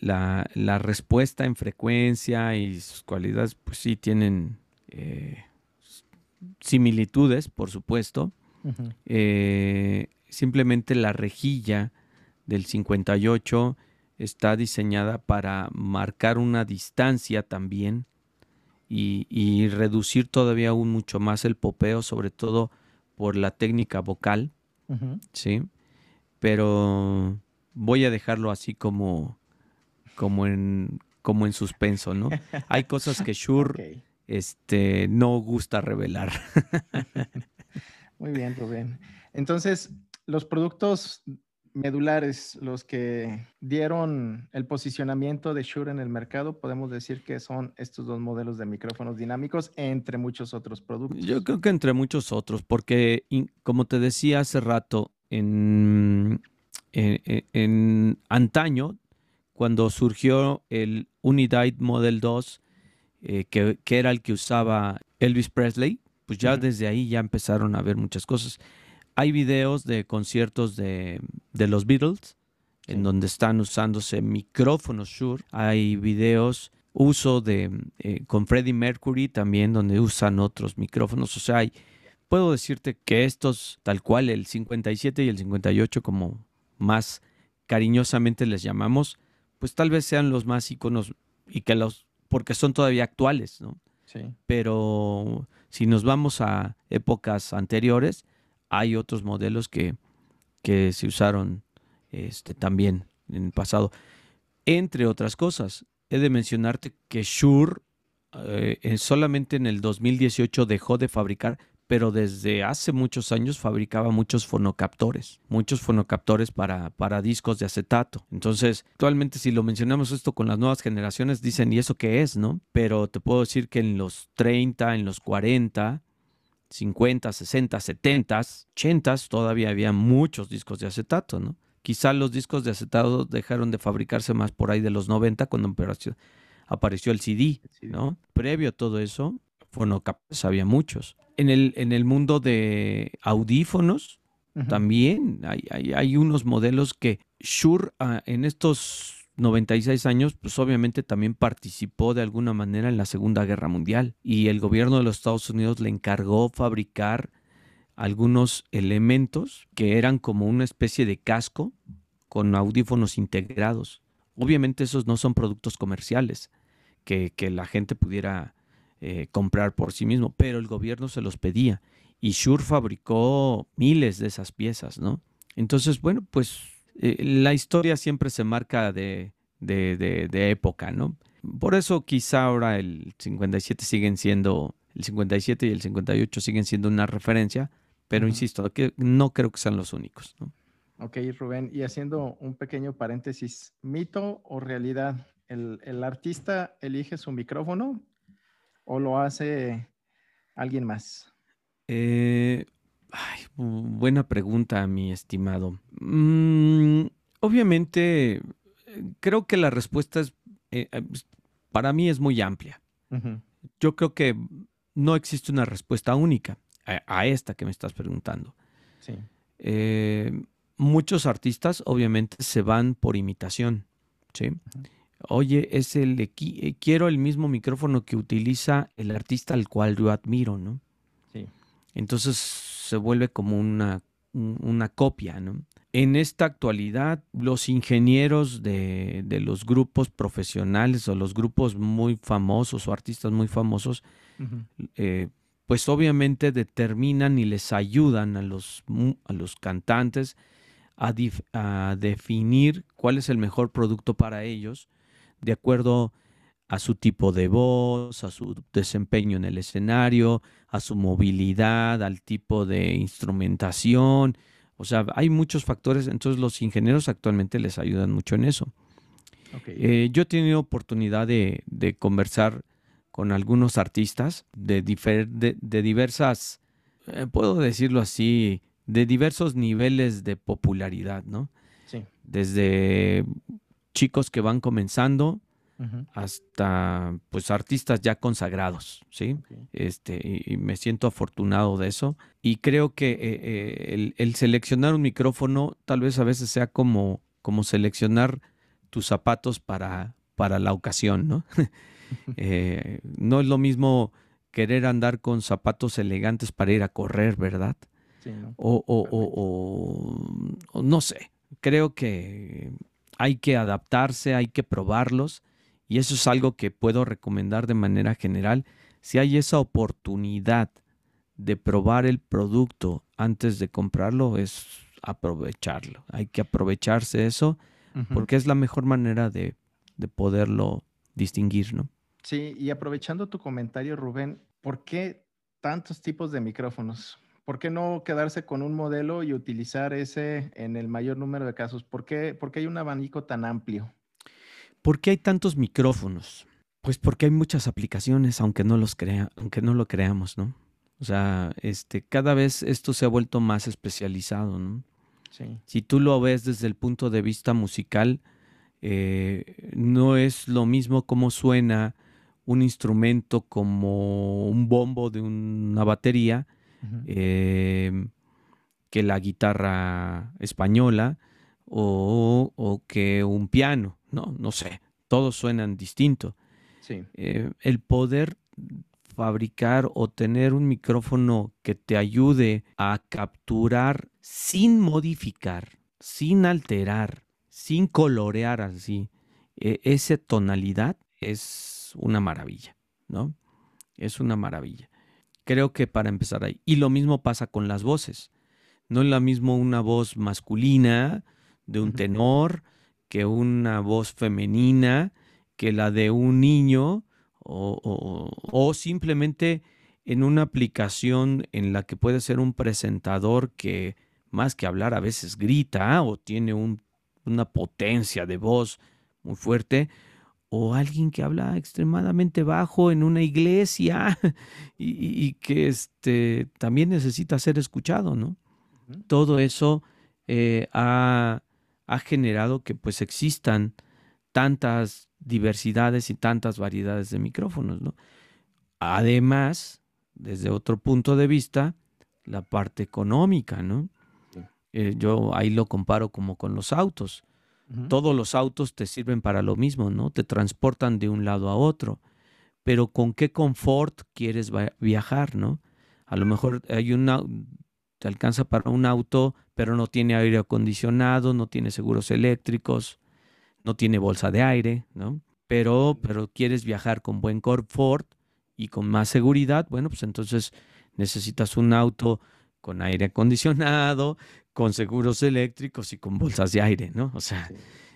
la, respuesta en frecuencia y sus cualidades, pues sí tienen eh, similitudes, por supuesto. Eh, simplemente la rejilla del 58 está diseñada para marcar una distancia también y, reducir todavía aún mucho más el popeo, sobre todo por la técnica vocal, ¿sí? Pero voy a dejarlo así como, como, en, como en suspenso, ¿no? Hay cosas que Shure este, no gusta revelar. Muy bien, Rubén. Entonces, los productos medulares, los que dieron el posicionamiento de Shure en el mercado, podemos decir que son estos dos modelos de micrófonos dinámicos, entre muchos otros productos. Yo creo que entre muchos otros, porque como te decía hace rato, en, en, antaño, cuando surgió el Unidite Model 2, eh, que, que, era el que usaba Elvis Presley, pues ya desde ahí ya empezaron a ver muchas cosas. Hay videos de conciertos de, los Beatles, en donde están usándose micrófonos Shure. Hay videos, uso de eh, con Freddie Mercury también, donde usan otros micrófonos. O sea, hay, puedo decirte que estos, tal cual, el 57 y el 58, como más cariñosamente les llamamos, pues tal vez sean los más iconos y que los, porque son todavía actuales, ¿no? Sí. Pero si nos vamos a épocas anteriores, hay otros modelos que, que se usaron este, también en el pasado. Entre otras cosas, he de mencionarte que Shure eh, solamente en el 2018 dejó de fabricar pero desde hace muchos años fabricaba muchos fonocaptores, muchos fonocaptores para, para discos de acetato. Entonces, actualmente si lo mencionamos esto con las nuevas generaciones, dicen, ¿y eso qué es? ¿No? Pero te puedo decir que en los 30, en los 40, 50, 60, 70, 80 todavía había muchos discos de acetato, ¿no? Quizá los discos de acetato dejaron de fabricarse más por ahí de los 90 cuando apareció el CD, ¿no? Previo a todo eso, fonocaptores había muchos. En el, en el mundo de audífonos también hay, hay, unos modelos que Shure ah, en estos 96 años, pues obviamente también participó de alguna manera en la Segunda Guerra Mundial y el gobierno de los Estados Unidos le encargó fabricar algunos elementos que eran como una especie de casco con audífonos integrados. Obviamente esos no son productos comerciales que, que la gente pudiera eh, comprar por sí mismo, pero el gobierno se los pedía y Shure fabricó miles de esas piezas, ¿no? Entonces, bueno, pues eh, la historia siempre se marca de, de, época, ¿no? Por eso quizá ahora el 57 siguen siendo, el 57 y el 58 siguen siendo una referencia, pero insisto, que no creo que sean los únicos, ¿no? Ok, Rubén, y haciendo un pequeño paréntesis, ¿mito o realidad? ¿El, el artista elige su micrófono o lo hace alguien más? Eh, buena pregunta, mi estimado. Mm, obviamente, creo que la respuesta es, eh, eh, pues, para mí es muy amplia. Yo creo que no existe una respuesta única a, esta que me estás preguntando. Sí. muchos artistas obviamente se van por imitación, ¿sí? Oye, es el eh, quiero el mismo micrófono que utiliza el artista al cual yo admiro, ¿no? Sí. Entonces se vuelve como una, una copia, ¿no? En esta actualidad, los ingenieros de, de, los grupos profesionales o los grupos muy famosos o artistas muy famosos, eh, pues obviamente determinan y les ayudan a los, a los cantantes a, a, definir cuál es el mejor producto para ellos de acuerdo a su tipo de voz, a su desempeño en el escenario, a su movilidad, al tipo de instrumentación. O sea, hay muchos factores, entonces los ingenieros actualmente les ayudan mucho en eso. Eh, yo he tenido oportunidad de, conversar con algunos artistas de, de, diversas, eh, puedo decirlo así, de diversos niveles de popularidad, ¿no? Sí. Desde chicos que van comenzando hasta pues artistas ya consagrados, ¿sí? Este, y, me siento afortunado de eso. Y creo que eh, eh, el, seleccionar un micrófono tal vez a veces sea como, como seleccionar tus zapatos para, para la ocasión, ¿no? Eh, no es lo mismo querer andar con zapatos elegantes para ir a correr, ¿verdad? o, o, no sé, creo que hay que adaptarse, hay que probarlos y eso es algo que puedo recomendar de manera general. Si hay esa oportunidad de probar el producto antes de comprarlo, es aprovecharlo. Hay que aprovecharse eso porque es la mejor manera de, de poderlo distinguir, ¿no? Sí, y aprovechando tu comentario, Rubén, ¿por qué tantos tipos de micrófonos? ¿Por qué no quedarse con un modelo y utilizar ese en el mayor número de casos? ¿Por qué, hay un abanico tan amplio? ¿Por qué hay tantos micrófonos? Pues porque hay muchas aplicaciones, aunque no los crea, aunque no lo creamos, ¿no? O sea, este, cada vez esto se ha vuelto más especializado, ¿no? Sí. Si tú lo ves desde el punto de vista musical, eh, no es lo mismo cómo suena un instrumento como un bombo de una batería, em, que la guitarra española o, que un piano, no, no sé, todos suenan distinto. Eh, el poder fabricar o tener un micrófono que te ayude a capturar sin modificar, sin alterar, sin colorear así, e, esa tonalidad es una maravilla, ¿no? Es una maravilla. Creo que para empezar ahí. Y lo mismo pasa con las voces. No es lo mismo una voz masculina de un tenor que una voz femenina, que la de un niño o, simplemente en una aplicación en la que puede ser un presentador que más que hablar a veces grita o tiene una potencia de voz muy fuerte, o alguien que habla extremadamente bajo en una iglesia y, que este, también necesita ser escuchado, ¿no? Todo eso eh, ha, ha, generado que pues existan tantas diversidades y tantas variedades de micrófonos, ¿no? Además, desde otro punto de vista, la parte económica, ¿no? Eh, yo ahí lo comparo como con los autos. Todos los autos te sirven para lo mismo, ¿no? Te transportan de un lado a otro. Pero ¿con qué confort quieres viajar, no? A lo mejor hay una, te alcanza para un auto, pero no tiene aire acondicionado, no tiene seguros eléctricos, no tiene bolsa de aire, ¿no? Pero, pero quieres viajar con buen confort y con más seguridad, bueno, pues entonces necesitas un auto con aire acondicionado, con seguros eléctricos y con bolsas de aire, ¿no? O sea,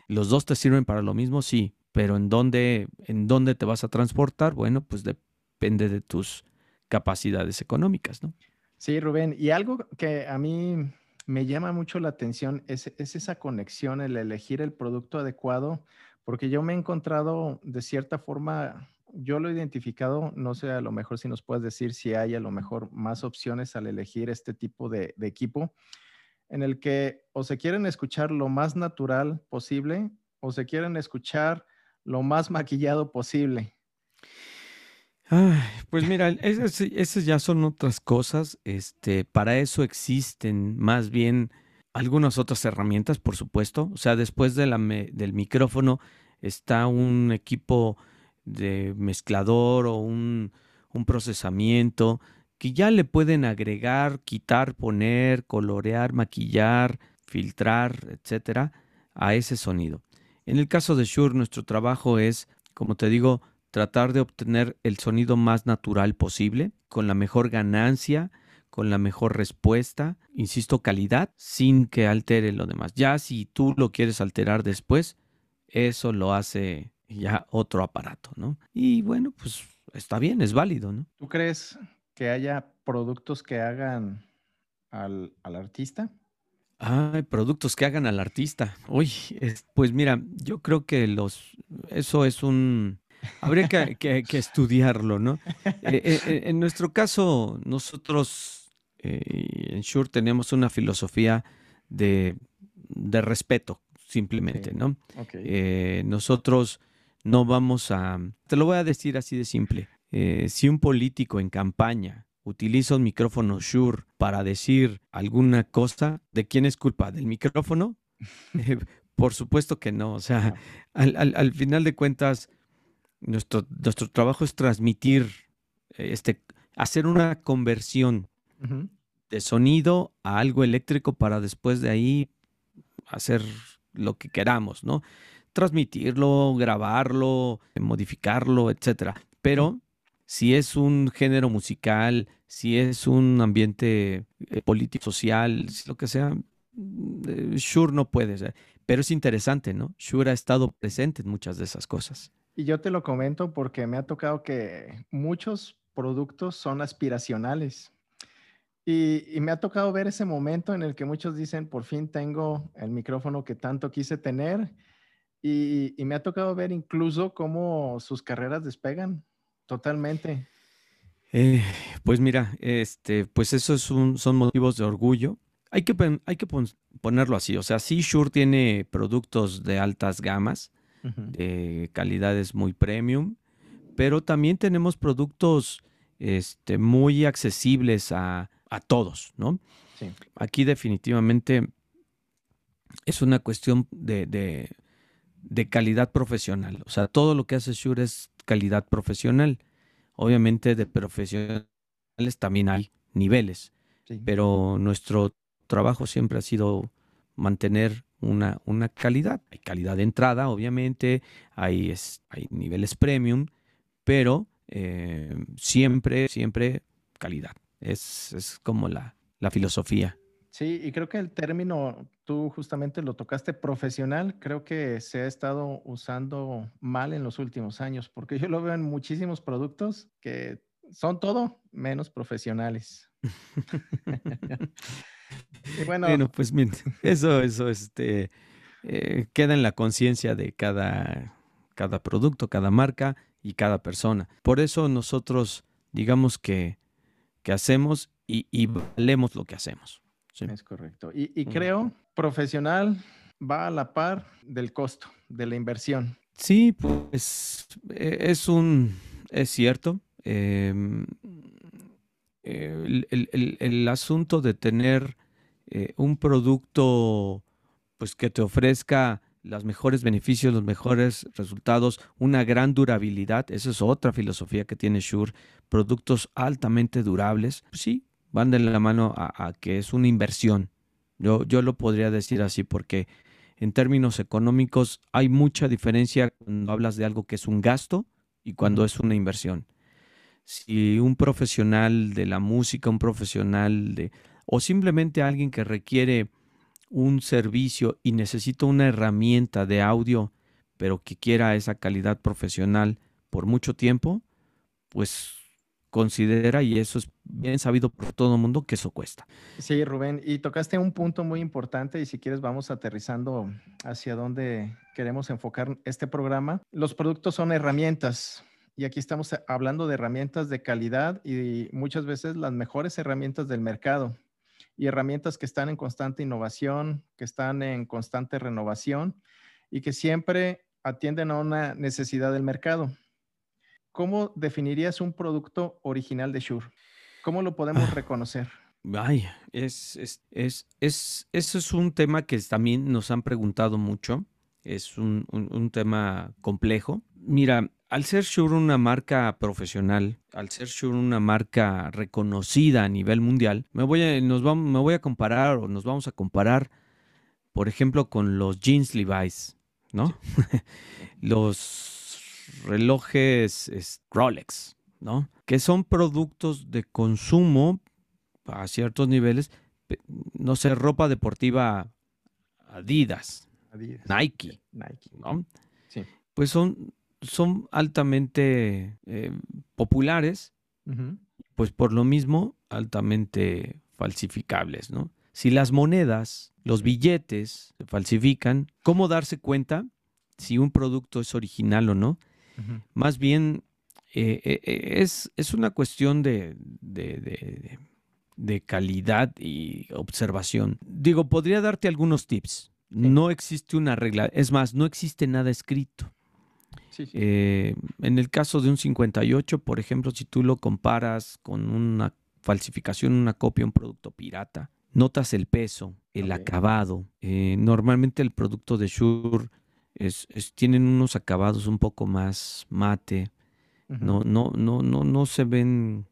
los dos te sirven para lo mismo, sí, pero ¿en dónde, en dónde te vas a transportar? Bueno, pues depende de tus capacidades económicas, ¿no? Sí, Rubén, y algo que a mí me llama mucho la atención es, esa conexión, el elegir el producto adecuado, porque yo me he encontrado de cierta forma, yo lo he identificado, no sé, a lo mejor si nos puedes decir si hay a lo mejor más opciones al elegir este tipo de, equipo, en el que o se quieren escuchar lo más natural posible o se quieren escuchar lo más maquillado posible pues mira, esas, ya son otras cosas. Este, para eso existen más bien algunas otras herramientas, por supuesto. O sea, después del micrófono está un equipo de mezclador o un, un procesamiento que ya le pueden agregar, quitar, poner, colorear, maquillar, filtrar, etcétera, a ese sonido. En el caso de Shure, nuestro trabajo es, como te digo, tratar de obtener el sonido más natural posible, con la mejor ganancia, con la mejor respuesta, insisto, calidad, sin que altere lo demás. Ya si tú lo quieres alterar después, eso lo hace ya otro aparato, ¿no? Y bueno, pues está bien, es válido, ¿no? ¿Tú crees que haya productos que hagan al, artista? Ah, productos que hagan al artista. Uy, pues mira, yo creo que los, eso es un, Habría que, estudiarlo, ¿no? Eh, eh, eh, en nuestro caso, nosotros en Shure tenemos una filosofía de, respeto, simplemente, ¿no? nosotros no vamos a... Te lo voy a decir así de simple. Si un político en campaña utiliza un micrófono Shure para decir alguna cosa, ¿de quién es culpa? ¿Del micrófono? por supuesto que no. O sea, al final de cuentas nuestro, nuestro trabajo es transmitir, este, hacer una conversión de sonido a algo eléctrico para después de ahí hacer lo que queramos, ¿no? Transmitirlo, grabarlo, modificarlo, etcétera. Pero si es un género musical, si es un ambiente eh, político, social, lo que sea, mm, Shure no puede ser. Pero es interesante, ¿no? Shure ha estado presente en muchas de esas cosas. Y yo te lo comento porque me ha tocado que muchos productos son aspiracionales. Y, me ha tocado ver ese momento en el que muchos dicen, por fin tengo el micrófono que tanto quise tener. Y, me ha tocado ver incluso cómo sus carreras despegan totalmente. Eh, pues mira, este, pues esos son motivos de orgullo. Hay que, hay que ponerlo así. O sea, sí, Shure tiene productos de altas gamas, de calidades muy premium, pero también tenemos productos este, muy accesibles a, todos, ¿no? Aquí definitivamente es una cuestión de, calidad profesional. O sea, todo lo que hace Shure es calidad profesional. Obviamente de profesionales también hay niveles, pero nuestro trabajo siempre ha sido mantener una, una calidad. Hay calidad de entrada, obviamente, hay, hay niveles premium, pero eh, siempre, siempre calidad. Es, es como la, la filosofía. Sí, y creo que el término, tú justamente lo tocaste profesional, creo que se ha estado usando mal en los últimos años, porque yo lo veo en muchísimos productos que son todo menos profesionales. bueno, pues eso, eso este, eh, queda en la conciencia de cada, cada producto, cada marca y cada persona. Por eso nosotros digamos que, que hacemos y, valemos lo que hacemos. Es correcto. Y, creo, profesional va a la par del costo, de la inversión. Sí, pues e, es un, es cierto. Em, el, asunto de tener eh, un producto pues que te ofrezca los mejores beneficios, los mejores resultados, una gran durabilidad, esa es otra filosofía que tiene Shure, productos altamente durables, pues sí, van de la mano a, que es una inversión. Yo, yo lo podría decir así porque en términos económicos hay mucha diferencia cuando hablas de algo que es un gasto y cuando es una inversión. Si un profesional de la música, un profesional de, o simplemente alguien que requiere un servicio y necesita una herramienta de audio, pero que quiera esa calidad profesional por mucho tiempo, pues considera, y eso es bien sabido por todo el mundo, que eso cuesta. Sí, Rubén, y tocaste un punto muy importante y si quieres vamos aterrizando hacia dónde queremos enfocar este programa. Los productos son herramientas y aquí estamos hablando de herramientas de calidad y muchas veces las mejores herramientas del mercado y herramientas que están en constante innovación, que están en constante renovación y que siempre atienden a una necesidad del mercado. ¿Cómo definirías un producto original de Shure? ¿Cómo lo podemos ah. reconocer? Ay, es, es, es, es, eso es un tema que también nos han preguntado mucho. Es un, un, tema complejo. Mira, al ser Shure una marca profesional, al ser Shure una marca reconocida a nivel mundial, me voy a, nos vamos, me voy a comparar o nos vamos a comparar, por ejemplo, con los jeans Levi's, ¿no? los relojes Rolex, ¿no? Que son productos de consumo a ciertos niveles, no sé, ropa deportiva Adidas, Nike, Nike, ¿no? Sí. Pues son, son altamente eh, populares, pues por lo mismo altamente falsificables, ¿no? Si las monedas, los billetes se falsifican, ¿cómo darse cuenta si un producto es original o no? Más bien eh, eh, eh, es, es, una cuestión de, de, calidad y observación. Digo, podría darte algunos tips. No existe una regla, es más, no existe nada escrito. en el caso de un 58, por ejemplo, si tú lo comparas con una falsificación, una copia, un producto pirata, notas el peso, el acabado. normalmente el producto de Shure es, tienen unos acabados un poco más mate. No, no, no, no, no se ven,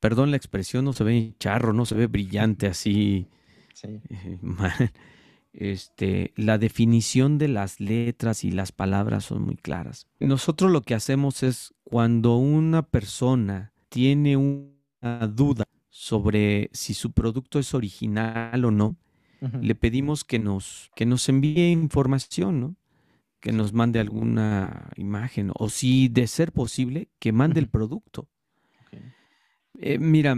perdón la expresión, no se ve charro, no se ve brillante así. Eh, este, la definición de las letras y las palabras son muy claras. Nosotros lo que hacemos es cuando una persona tiene una duda sobre si su producto es original o no, le pedimos que nos, que nos envíe información, ¿no? que nos mande alguna imagen o si de ser posible, que mande el producto. Eh, mira,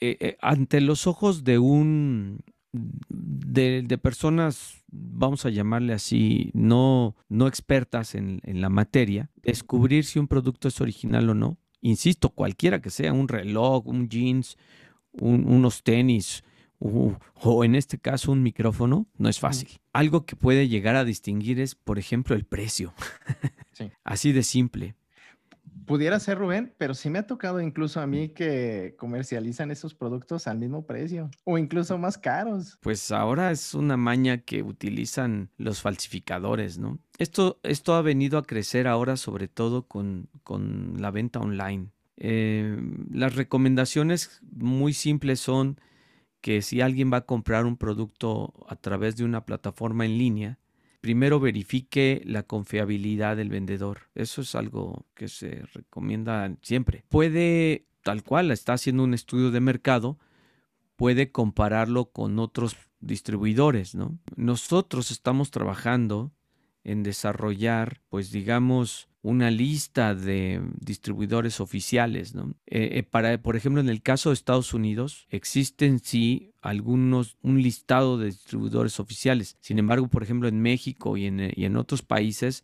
eh, eh, ante los ojos de un de, personas, vamos a llamarle así, no, no expertas en, la materia, descubrir si un producto es original o no. Insisto, cualquiera que sea, un reloj, un jeans, unos tenis, o en este caso un micrófono, no es fácil. Algo que puede llegar a distinguir es, por ejemplo, el precio. Así de simple. Pudiera ser Rubén, pero sí me ha tocado incluso a mí que comercializan esos productos al mismo precio o incluso más caros. Pues ahora es una maña que utilizan los falsificadores, ¿no? Esto, esto ha venido a crecer ahora sobre todo con, con la venta online. Eh, las recomendaciones muy simples son que si alguien va a comprar un producto a través de una plataforma en línea, primero verifique la confiabilidad del vendedor. Eso es algo que se recomienda siempre. Puede, tal cual, está haciendo un estudio de mercado, puede compararlo con otros distribuidores, ¿no? Nosotros estamos trabajando en desarrollar, pues digamos, una lista de distribuidores oficiales. ¿no? Eh, eh, para, por ejemplo, en el caso de Estados Unidos, existen sí algunos, un listado de distribuidores oficiales. Sin embargo, por ejemplo, en México y en, otros países,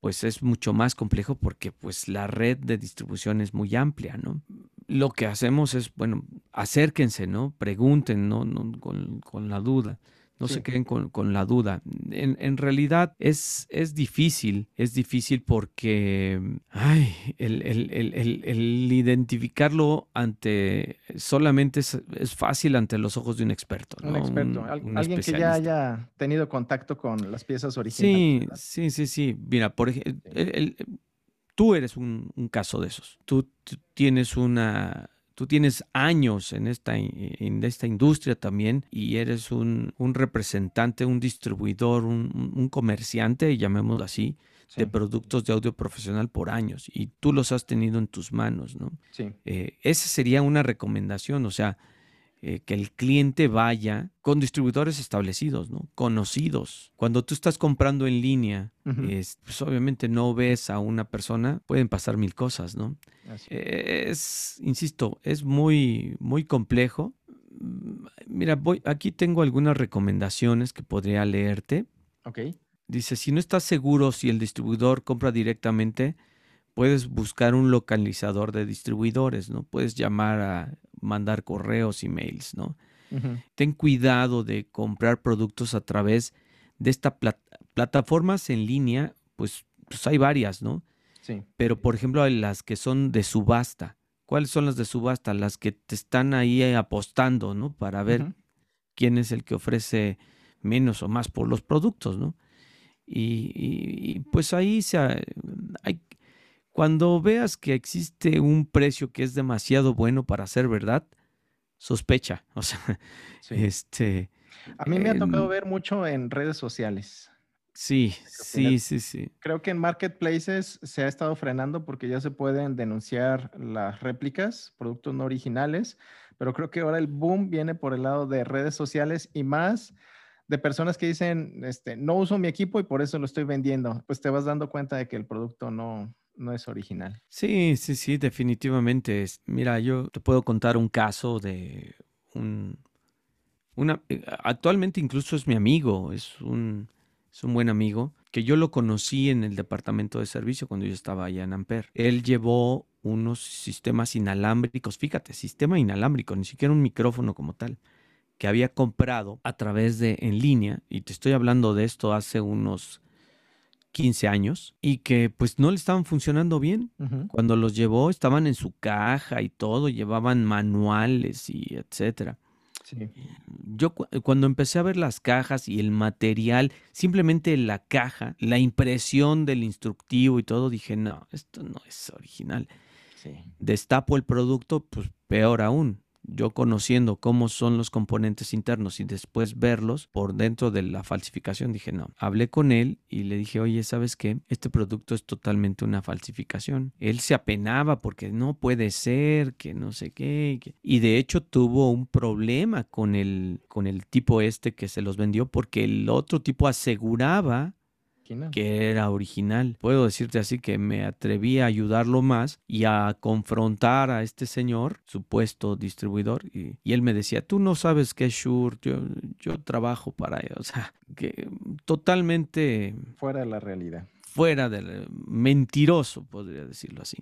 pues es mucho más complejo porque pues la red de distribución es muy amplia, ¿no? Lo que hacemos es, bueno, acérquense, ¿no? Pregunten, ¿no? con, con la duda no se queden con, la duda. En, realidad es, es, difícil, es difícil porque ay, el, identificarlo ante solamente es, fácil ante los ojos de un experto. Un experto, alguien que ya haya tenido contacto con las piezas originales. Sí, sí, sí, sí. Mira, por ejemplo, tú eres un, un caso de esos. tú tienes una Tú tienes años en esta, en esta industria también y eres un, representante, un distribuidor, un, comerciante, llamémoslo así, de productos de audio profesional por años y tú los has tenido en tus manos, ¿no? Sí. Eh, esa sería una recomendación, o sea, eh, que el cliente vaya con distribuidores establecidos, ¿no? Conocidos. Cuando tú estás comprando en línea, pues obviamente no ves a una persona, pueden pasar mil cosas, ¿no? Es, insisto, es muy, muy complejo. Mira, voy, aquí tengo algunas recomendaciones que podría leerte. Ok. Dice, si no estás seguro si el distribuidor compra directamente, puedes buscar un localizador de distribuidores, ¿no? Puedes llamar a mandar correos, emails, ¿no? Ten cuidado de comprar productos a través de estas plataformas en línea, pues, pues, hay varias, ¿no? Sí. Pero, por ejemplo, hay las que son de subasta. ¿Cuáles son las de subasta? Las que te están ahí apostando, ¿no? Para ver quién es el que ofrece menos o más por los productos, ¿no? Y, pues ahí se, hay, cuando veas que existe un precio que es demasiado bueno para ser verdad, sospecha. O sea, este. A mí me ha tocado ver mucho en redes sociales. Sí, sí, sí, sí. Creo que en marketplaces se ha estado frenando porque ya se pueden denunciar las réplicas, productos no originales, pero creo que ahora el boom viene por el lado de redes sociales y más de personas que dicen, este, no uso mi equipo y por eso lo estoy vendiendo. Pues te vas dando cuenta de que el producto no, no es original. Sí, sí, sí, definitivamente. Mira, yo te puedo contar un caso de un... Una, eh, actualmente incluso es mi amigo, es un, es un buen amigo, que yo lo conocí en el departamento de servicio cuando yo estaba allá en Amper. Él llevó unos sistemas inalámbricos, fíjate, sistema inalámbrico, ni siquiera un micrófono como tal, que había comprado a través de en línea, y te estoy hablando de esto hace unos 15 años y que pues no le estaban funcionando bien. Cuando los llevó estaban en su caja y todo, llevaban manuales y etcétera. Yo cuando empecé a ver las cajas y el material, simplemente la caja, la impresión del instructivo y todo, dije, no, esto no es original. Destapo el producto, pues peor aún yo conociendo cómo son los componentes internos y después verlos por dentro de la falsificación, dije, no, hablé con él y le dije, oye, ¿sabes qué? Este producto es totalmente una falsificación. Él se apenaba porque no puede ser, que no sé qué. Y de hecho tuvo un problema con el, con el tipo este que se los vendió porque el otro tipo aseguraba que era original. Puedo decirte así que me atreví a ayudarlo más y a confrontar a este señor, supuesto distribuidor, y, él me decía, tú no sabes qué es Shure, yo, trabajo para ellos. O sea, que totalmente... Fuera de la realidad. Fuera del mentiroso, podría decirlo así.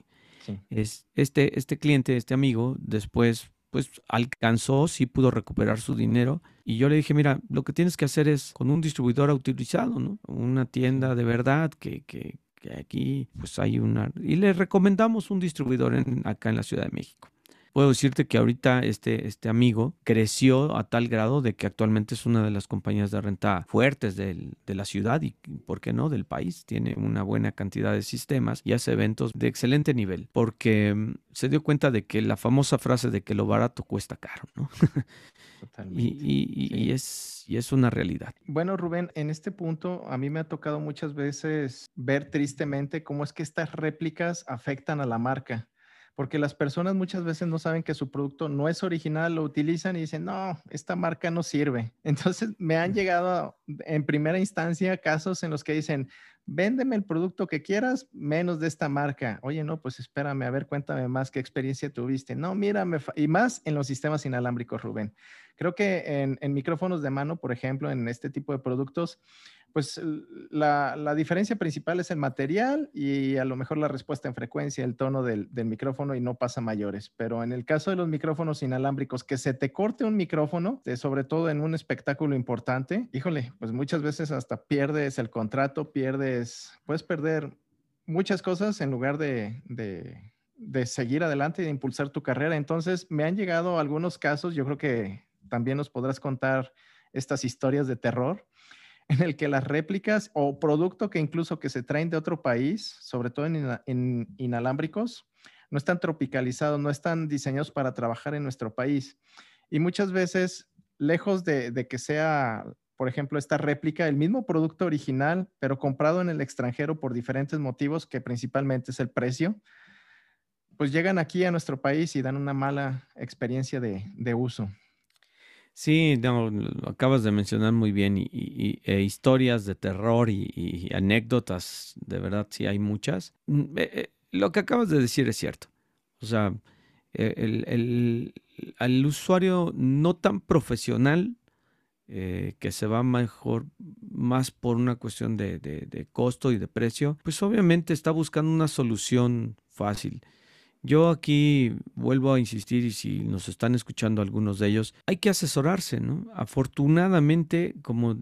Es, este, este cliente, este amigo, después pues alcanzó, sí pudo recuperar su dinero. Y yo le dije, mira, lo que tienes que hacer es con un distribuidor autorizado, ¿no? Una tienda de verdad que, que, que aquí pues hay una... Y le recomendamos un distribuidor en, acá en la Ciudad de México. Puedo decirte que ahorita este, este amigo creció a tal grado de que actualmente es una de las compañías de renta fuertes de la ciudad y, ¿por qué no?, del país. Tiene una buena cantidad de sistemas y hace eventos de excelente nivel porque mm, se dio cuenta de que la famosa frase de que lo barato cuesta caro, ¿no? Totalmente. Y, es, y es una realidad. Bueno, Rubén, en este punto a mí me ha tocado muchas veces ver tristemente cómo es que estas réplicas afectan a la marca porque las personas muchas veces no saben que su producto no es original, lo utilizan y dicen, no, esta marca no sirve. Entonces me han llegado en primera instancia casos en los que dicen, véndeme el producto que quieras, menos de esta marca. Oye, no, pues espérame, a ver, cuéntame más qué experiencia tuviste. No, mira, y más en los sistemas inalámbricos, Rubén. Creo que en, en micrófonos de mano, por ejemplo, en este tipo de productos, pues la, diferencia principal es el material y a lo mejor la respuesta en frecuencia, el tono del, micrófono y no pasa mayores. Pero en el caso de los micrófonos inalámbricos, que se te corte un micrófono, sobre todo en un espectáculo importante, híjole, pues muchas veces hasta pierdes el contrato, pierdes, puedes perder muchas cosas en lugar de, de seguir adelante y de impulsar tu carrera. Entonces, me han llegado algunos casos, yo creo que también nos podrás contar estas historias de terror en el que las réplicas o producto que incluso que se traen de otro país, sobre todo en, inalámbricos, no están tropicalizados, no están diseñados para trabajar en nuestro país. Y muchas veces, lejos de, que sea, por ejemplo, esta réplica, el mismo producto original, pero comprado en el extranjero por diferentes motivos, que principalmente es el precio, pues llegan aquí a nuestro país y dan una mala experiencia de uso. Sí, no, lo acabas de mencionar muy bien y, e historias de terror y, anécdotas, de verdad sí hay muchas. Mm, eh, eh, lo que acabas de decir es cierto. O sea, e, el, al usuario no tan profesional eh, que se va mejor más por una cuestión de, de costo y de precio, pues obviamente está buscando una solución fácil. Yo aquí vuelvo a insistir y si nos están escuchando algunos de ellos, hay que asesorarse, ¿no? Afortunadamente, como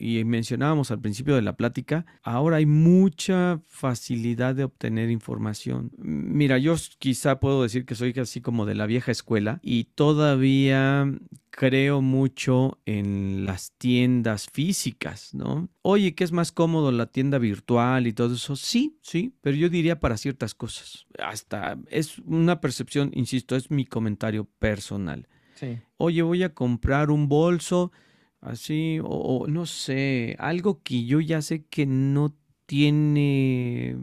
y mencionábamos al principio de la plática, ahora hay mucha facilidad de obtener información. Mira, yo quizá puedo decir que soy así como de la vieja escuela y todavía creo mucho en las tiendas físicas, ¿no? Oye, ¿qué es más cómodo la tienda virtual y todo eso? Sí, sí, pero yo diría para ciertas cosas. Hasta es una percepción, insisto, es mi comentario personal. Sí. Oye, voy a comprar un bolso Así, o, no sé, algo que yo ya sé que no tiene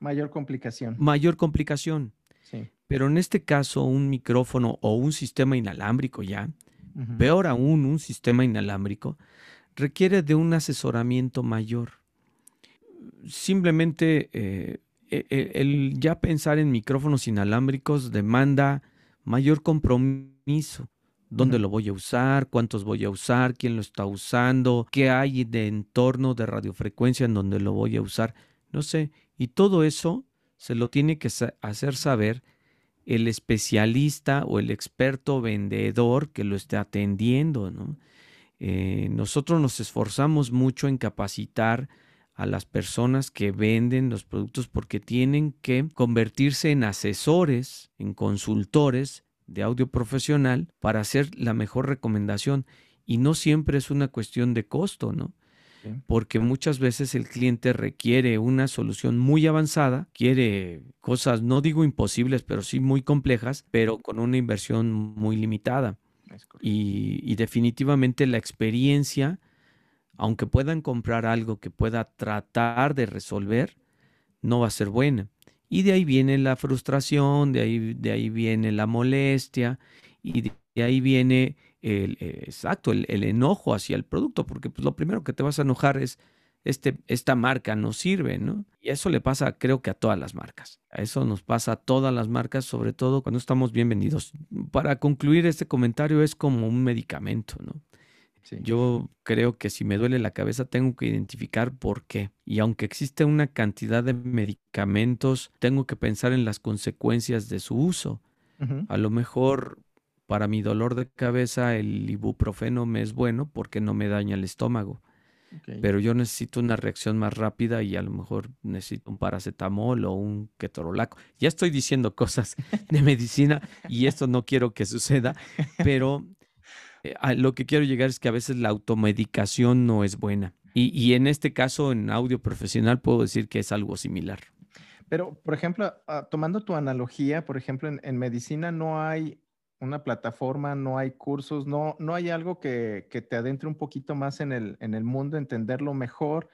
mayor complicación. Mayor complicación. Sí. Pero en este caso, un micrófono o un sistema inalámbrico ya, peor aún, un sistema inalámbrico, requiere de un asesoramiento mayor. Simplemente eh, e, e, el ya pensar en micrófonos inalámbricos demanda mayor compromiso dónde lo voy a usar, cuántos voy a usar, quién lo está usando, qué hay de entorno de radiofrecuencia en donde lo voy a usar, no sé. Y todo eso se lo tiene que hacer saber el especialista o el experto vendedor que lo esté atendiendo. ¿no? Eh, nosotros nos esforzamos mucho en capacitar a las personas que venden los productos porque tienen que convertirse en asesores, en consultores de audio profesional para hacer la mejor recomendación. Y no siempre es una cuestión de costo, ¿no? Porque muchas veces el cliente requiere una solución muy avanzada, quiere cosas, no digo imposibles, pero sí muy complejas, pero con una inversión muy limitada. Y, y definitivamente la experiencia, aunque puedan comprar algo que pueda tratar de resolver, no va a ser buena. Y de ahí viene la frustración, de ahí, de ahí viene la molestia y de, ahí viene el, exacto, el, enojo hacia el producto, porque pues, lo primero que te vas a enojar es, este, esta marca no sirve, ¿no? Y eso le pasa creo que a todas las marcas. A eso nos pasa a todas las marcas, sobre todo cuando estamos bien vendidos. Para concluir este comentario es como un medicamento, ¿no? Yo creo que si me duele la cabeza tengo que identificar por qué. Y aunque existe una cantidad de medicamentos, tengo que pensar en las consecuencias de su uso. A lo mejor para mi dolor de cabeza el ibuprofeno me es bueno porque no me daña el estómago. Pero yo necesito una reacción más rápida y a lo mejor necesito un paracetamol o un ketorolaco. Ya estoy diciendo cosas de medicina y esto no quiero que suceda, pero eh, lo que quiero llegar es que a veces la automedicación no es buena. Y, en este caso, en audio profesional, puedo decir que es algo similar. Pero, por ejemplo, ah, tomando tu analogía, por ejemplo, en medicina no hay una plataforma, no hay cursos, no, no hay algo que, te adentre un poquito más en el, en el mundo, entenderlo mejor,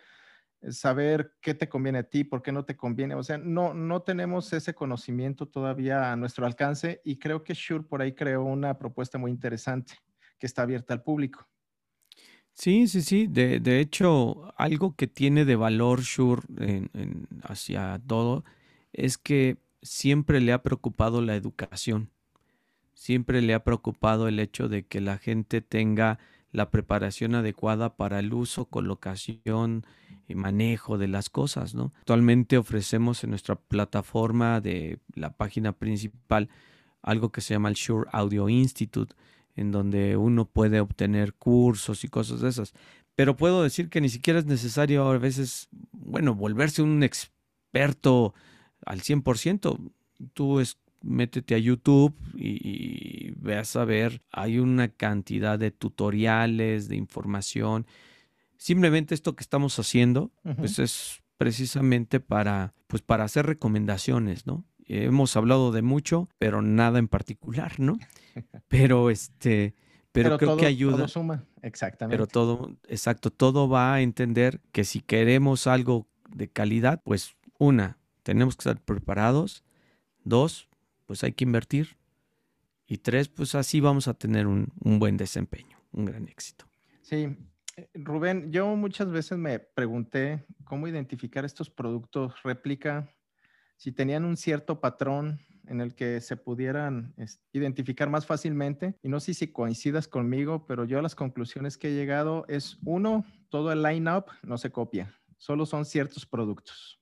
eh, saber qué te conviene a ti, por qué no te conviene. O sea, no, no tenemos ese conocimiento todavía a nuestro alcance y creo que Shure por ahí creó una propuesta muy interesante que está abierta al público. Sí, sí, sí. De, hecho, algo que tiene de valor Shure hacia todo es que siempre le ha preocupado la educación siempre le ha preocupado el hecho de que la gente tenga la preparación adecuada para el uso, colocación y manejo de las cosas, ¿no? Actualmente ofrecemos en nuestra plataforma de la página principal algo que se llama el Shure Audio Institute, en donde uno puede obtener cursos y cosas de esas. Pero puedo decir que ni siquiera es necesario a veces, bueno, volverse un experto al 100%. Tú es, métete a YouTube y, veas a ver, hay una cantidad de tutoriales, de información. Simplemente esto que estamos haciendo, pues es precisamente para, pues para hacer recomendaciones, ¿no? Hemos hablado de mucho, pero nada en particular, ¿no? Pero este, pero, creo que ayuda. Todo suma, exactamente. Pero todo, exacto, todo va a entender que si queremos algo de calidad, pues una, tenemos que estar preparados. Dos, pues hay que invertir. Y tres, pues así vamos a tener un, buen desempeño, un gran éxito. Sí, eh, Rubén, yo muchas veces me pregunté cómo identificar estos productos réplica, si tenían un cierto patrón en el que se pudieran identificar más fácilmente. Y no sé si coincidas conmigo, pero yo a las conclusiones que he llegado es, uno, todo el line-up no se copia, solo son ciertos productos.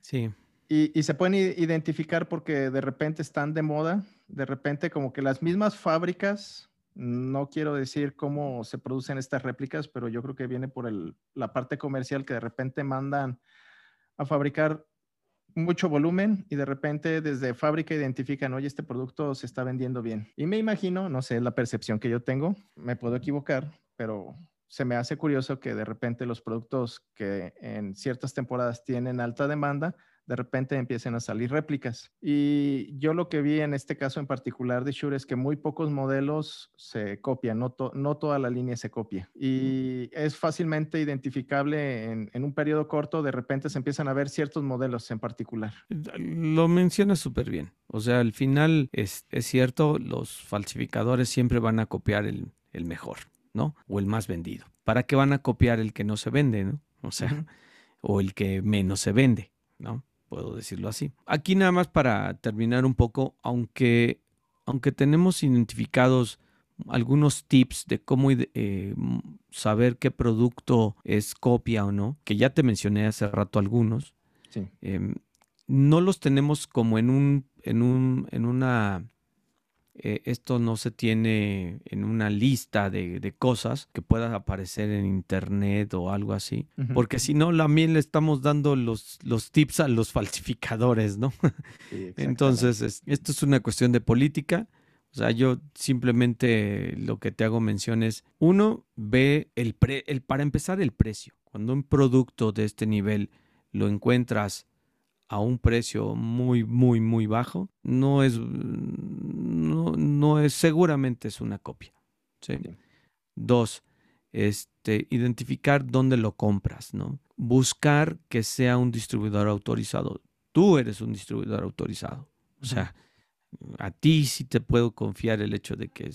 Sí. Y, se pueden identificar porque de repente están de moda, de repente como que las mismas fábricas, no quiero decir cómo se producen estas réplicas, pero yo creo que viene por la parte comercial que de repente mandan a fabricar mucho volumen y de repente desde fábrica identifican, oye, este producto se está vendiendo bien. Y me imagino, no sé, la percepción que yo tengo, me puedo equivocar, pero se me hace curioso que de repente los productos que en ciertas temporadas tienen alta demanda, de repente empiecen a salir réplicas. Y yo lo que vi en este caso en particular de Shure es que muy pocos modelos se copian, no, no toda la línea se copia. Y es fácilmente identificable en, en, un periodo corto, de repente se empiezan a ver ciertos modelos en particular. Lo mencionas súper bien. O sea, al final es, es, cierto, los falsificadores siempre van a copiar el, el mejor, ¿no? O el más vendido. ¿Para qué van a copiar el que no se vende, ¿no? O sea, o el que menos se vende, ¿no? Puedo decirlo así. Aquí nada más para terminar un poco, aunque, aunque tenemos identificados algunos tips de cómo eh, saber qué producto es copia o no, que ya te mencioné hace rato algunos, em, no los tenemos como en un, en un, en una eh, esto no se tiene en una lista de, cosas que puedan aparecer en internet o algo así, porque si no, también le estamos dando los, los tips a los falsificadores, ¿no? Entonces, esto es una cuestión de política. O sea, yo simplemente lo que te hago mención es, uno, ve el, pre, el para empezar el precio. Cuando un producto de este nivel lo encuentras a un precio muy, muy, muy bajo, no es, no, no es, seguramente es una copia. Dos, este, identificar dónde lo compras, ¿no? Buscar que sea un distribuidor autorizado. Tú eres un distribuidor autorizado. O sea, a ti sí te puedo confiar el hecho de que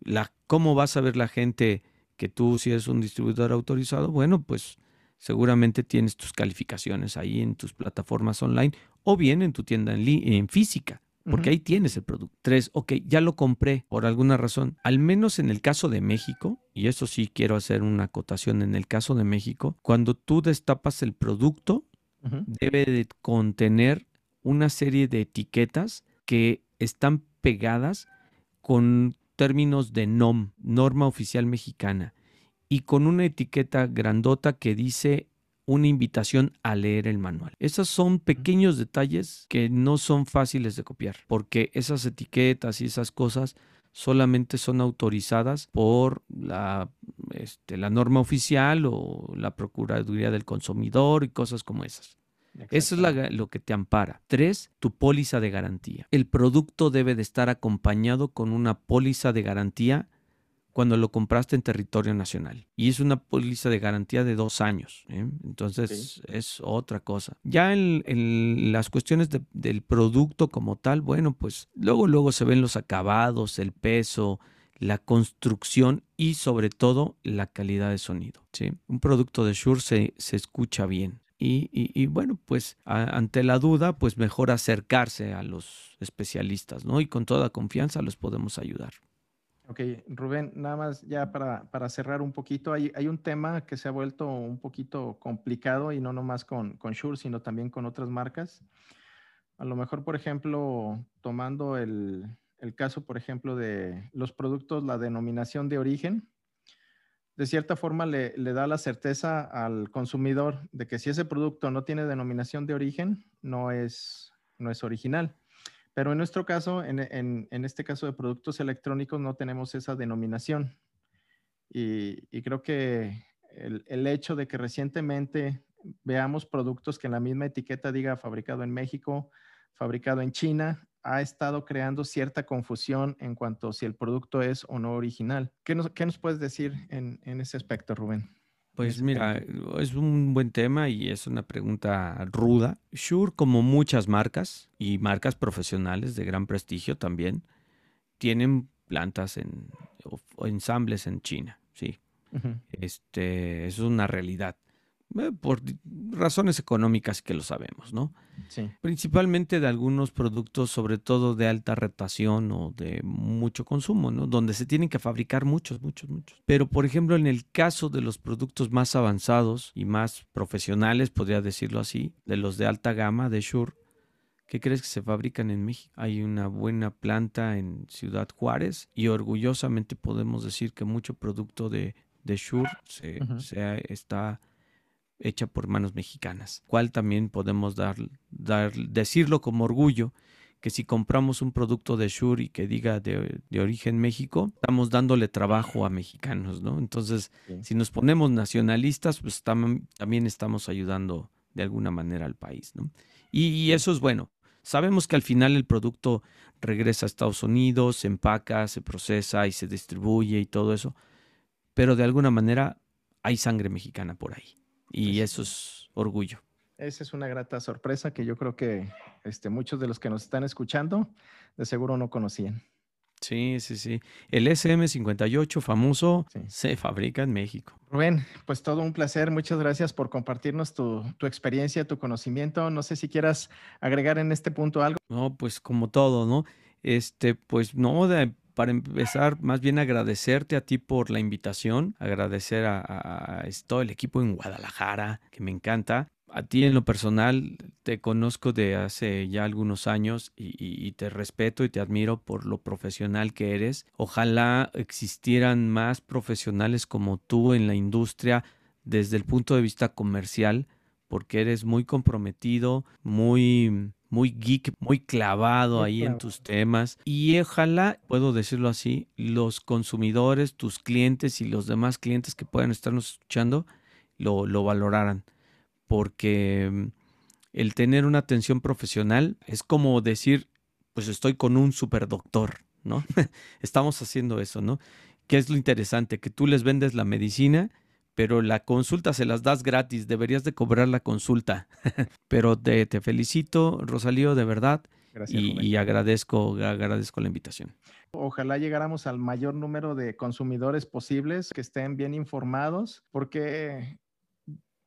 la, ¿cómo vas a ver la gente que tú si eres un distribuidor autorizado? Bueno, pues seguramente tienes tus calificaciones ahí en tus plataformas online o bien en tu tienda en, en física, porque ahí tienes el producto. Tres, ok, ya lo compré por alguna razón. Al menos en el caso de México, y eso sí quiero hacer una acotación en el caso de México, cuando tú destapas el producto, debe de contener una serie de etiquetas que están pegadas con términos de NOM, norma oficial mexicana y con una etiqueta grandota que dice una invitación a leer el manual. Esos son pequeños detalles que no son fáciles de copiar, porque esas etiquetas y esas cosas solamente son autorizadas por la, este, la norma oficial o la Procuraduría del Consumidor y cosas como esas. Eso es lo que te ampara. Tres, tu póliza de garantía. El producto debe de estar acompañado con una póliza de garantía cuando lo compraste en territorio nacional. Y es una póliza de garantía de dos años. ¿eh? Entonces es otra cosa. Ya en, las cuestiones del producto como tal, bueno, pues luego, luego se ven los acabados, el peso, la construcción y sobre todo la calidad de sonido. ¿sí? Un producto de Shure se, se escucha bien. Y, bueno, pues ante la duda, pues mejor acercarse a los especialistas, ¿no? Y con toda confianza los podemos ayudar. Ok, Rubén, nada más ya para, cerrar un poquito, hay, hay, un tema que se ha vuelto un poquito complicado y no nomás con, con Shure, sino también con otras marcas. A lo mejor, por ejemplo, tomando el, el caso, por ejemplo, de los productos, la denominación de origen, de cierta forma le, da la certeza al consumidor de que si ese producto no tiene denominación de origen, no es, no es original. Pero en nuestro caso, en, este caso de productos electrónicos, no tenemos esa denominación. Y, creo que el, el, hecho de que recientemente veamos productos que en la misma etiqueta diga fabricado en México, fabricado en China, ha estado creando cierta confusión en cuanto a si el producto es o no original. ¿Qué nos, qué nos puedes decir en, en, ese aspecto, Rubén? Pues mira, es un buen tema y es una pregunta ruda. Shure, como muchas marcas y marcas profesionales de gran prestigio también, tienen plantas en, o ensambles en China, sí. Este, es una realidad. Eh, por razones económicas que lo sabemos, ¿no? Sí. Principalmente de algunos productos, sobre todo de alta retación o de mucho consumo, ¿no? Donde se tienen que fabricar muchos, muchos, muchos. Pero, por ejemplo, en el caso de los productos más avanzados y más profesionales, podría decirlo así, de los de alta gama de Shure, ¿Qué crees que se fabrican en México? Hay una buena planta en Ciudad Juárez y orgullosamente podemos decir que mucho producto de, de Shure se, se está hecha por manos mexicanas, cual también podemos dar, dar, decirlo como orgullo, que si compramos un producto de Shure y que diga de, origen México, estamos dándole trabajo a mexicanos, ¿no? Entonces, si nos ponemos nacionalistas, pues también estamos ayudando de alguna manera al país, ¿no? Y, eso es bueno. Sabemos que al final el producto regresa a Estados Unidos, se empaca, se procesa y se distribuye y todo eso, pero de alguna manera hay sangre mexicana por ahí. Y eso es orgullo. Esa es una grata sorpresa que yo creo que este, muchos de los que nos están escuchando de seguro no conocían. Sí, sí, sí. El SM58 famoso se fabrica en México. Rubén, pues todo un placer. Muchas gracias por compartirnos tu, tu, experiencia, tu conocimiento. No sé si quieras agregar en este punto algo. No, pues como todo, ¿no? Este, pues no, de, para empezar, más bien agradecerte a ti por la invitación, agradecer a, todo el equipo en Guadalajara, que me encanta. A ti en lo personal te conozco de hace ya algunos años y, te respeto y te admiro por lo profesional que eres. Ojalá existieran más profesionales como tú en la industria desde el punto de vista comercial, porque eres muy comprometido, muy muy geek, muy clavado ahí en tus temas. Y ojalá, puedo decirlo así, los consumidores, tus clientes y los demás clientes que puedan estarnos escuchando lo, lo valoraran. Porque mm, el tener una atención profesional es como decir, pues estoy con un superdoctor, ¿no? Estamos haciendo eso, ¿no? ¿Qué es lo interesante? Que tú les vendes la medicina pero la consulta se las das gratis, deberías de cobrar la consulta. pero te, te, felicito, Rosalío, de verdad. Gracias, y, y, agradezco, agradezco la invitación. Ojalá llegáramos al mayor número de consumidores posibles que estén bien informados, porque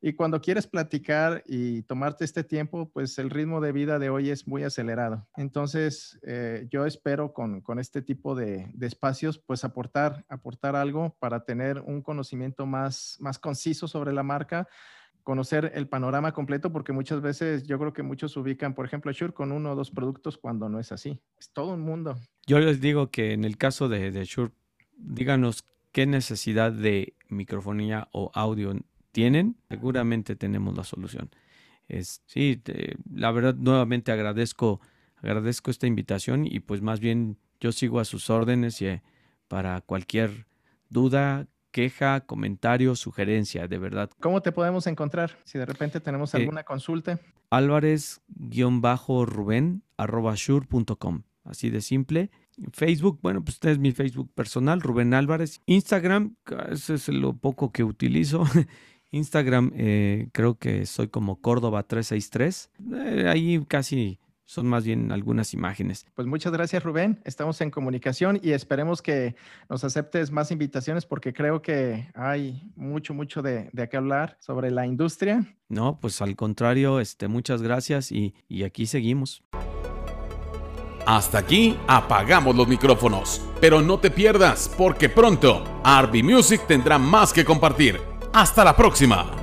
y cuando quieres platicar y tomarte este tiempo, pues el ritmo de vida de hoy es muy acelerado. Entonces, eh, yo espero con, este tipo de, espacios, pues aportar, aportar algo para tener un conocimiento más, más conciso sobre la marca, conocer el panorama completo, porque muchas veces yo creo que muchos ubican, por ejemplo, Shure con uno o dos productos cuando no es así. Es todo un mundo. Yo les digo que en el caso de, de Shure, díganos qué necesidad de microfonía o audio tienen, seguramente tenemos la solución. Es, sí, la verdad nuevamente agradezco, agradezco esta invitación y pues más bien yo sigo a sus órdenes y eh, para cualquier duda, queja, comentario, sugerencia, de verdad. ¿Cómo te podemos encontrar si de repente tenemos eh, alguna consulta? Álvarez-Rubén arroba shure.com. Así de simple. Facebook, bueno, pues este es mi Facebook personal, Rubén Álvarez. Instagram, eso es lo poco que utilizo. Instagram, eh, creo que soy como Córdoba 363. Eh, ahí casi son más bien algunas imágenes. Pues muchas gracias Rubén, estamos en comunicación y esperemos que nos aceptes más invitaciones porque creo que hay mucho, mucho de, de qué hablar sobre la industria. No, pues al contrario, este, muchas gracias y, y aquí seguimos. Hasta aquí apagamos los micrófonos, pero no te pierdas porque pronto Arby Music tendrá más que compartir. Hasta la próxima.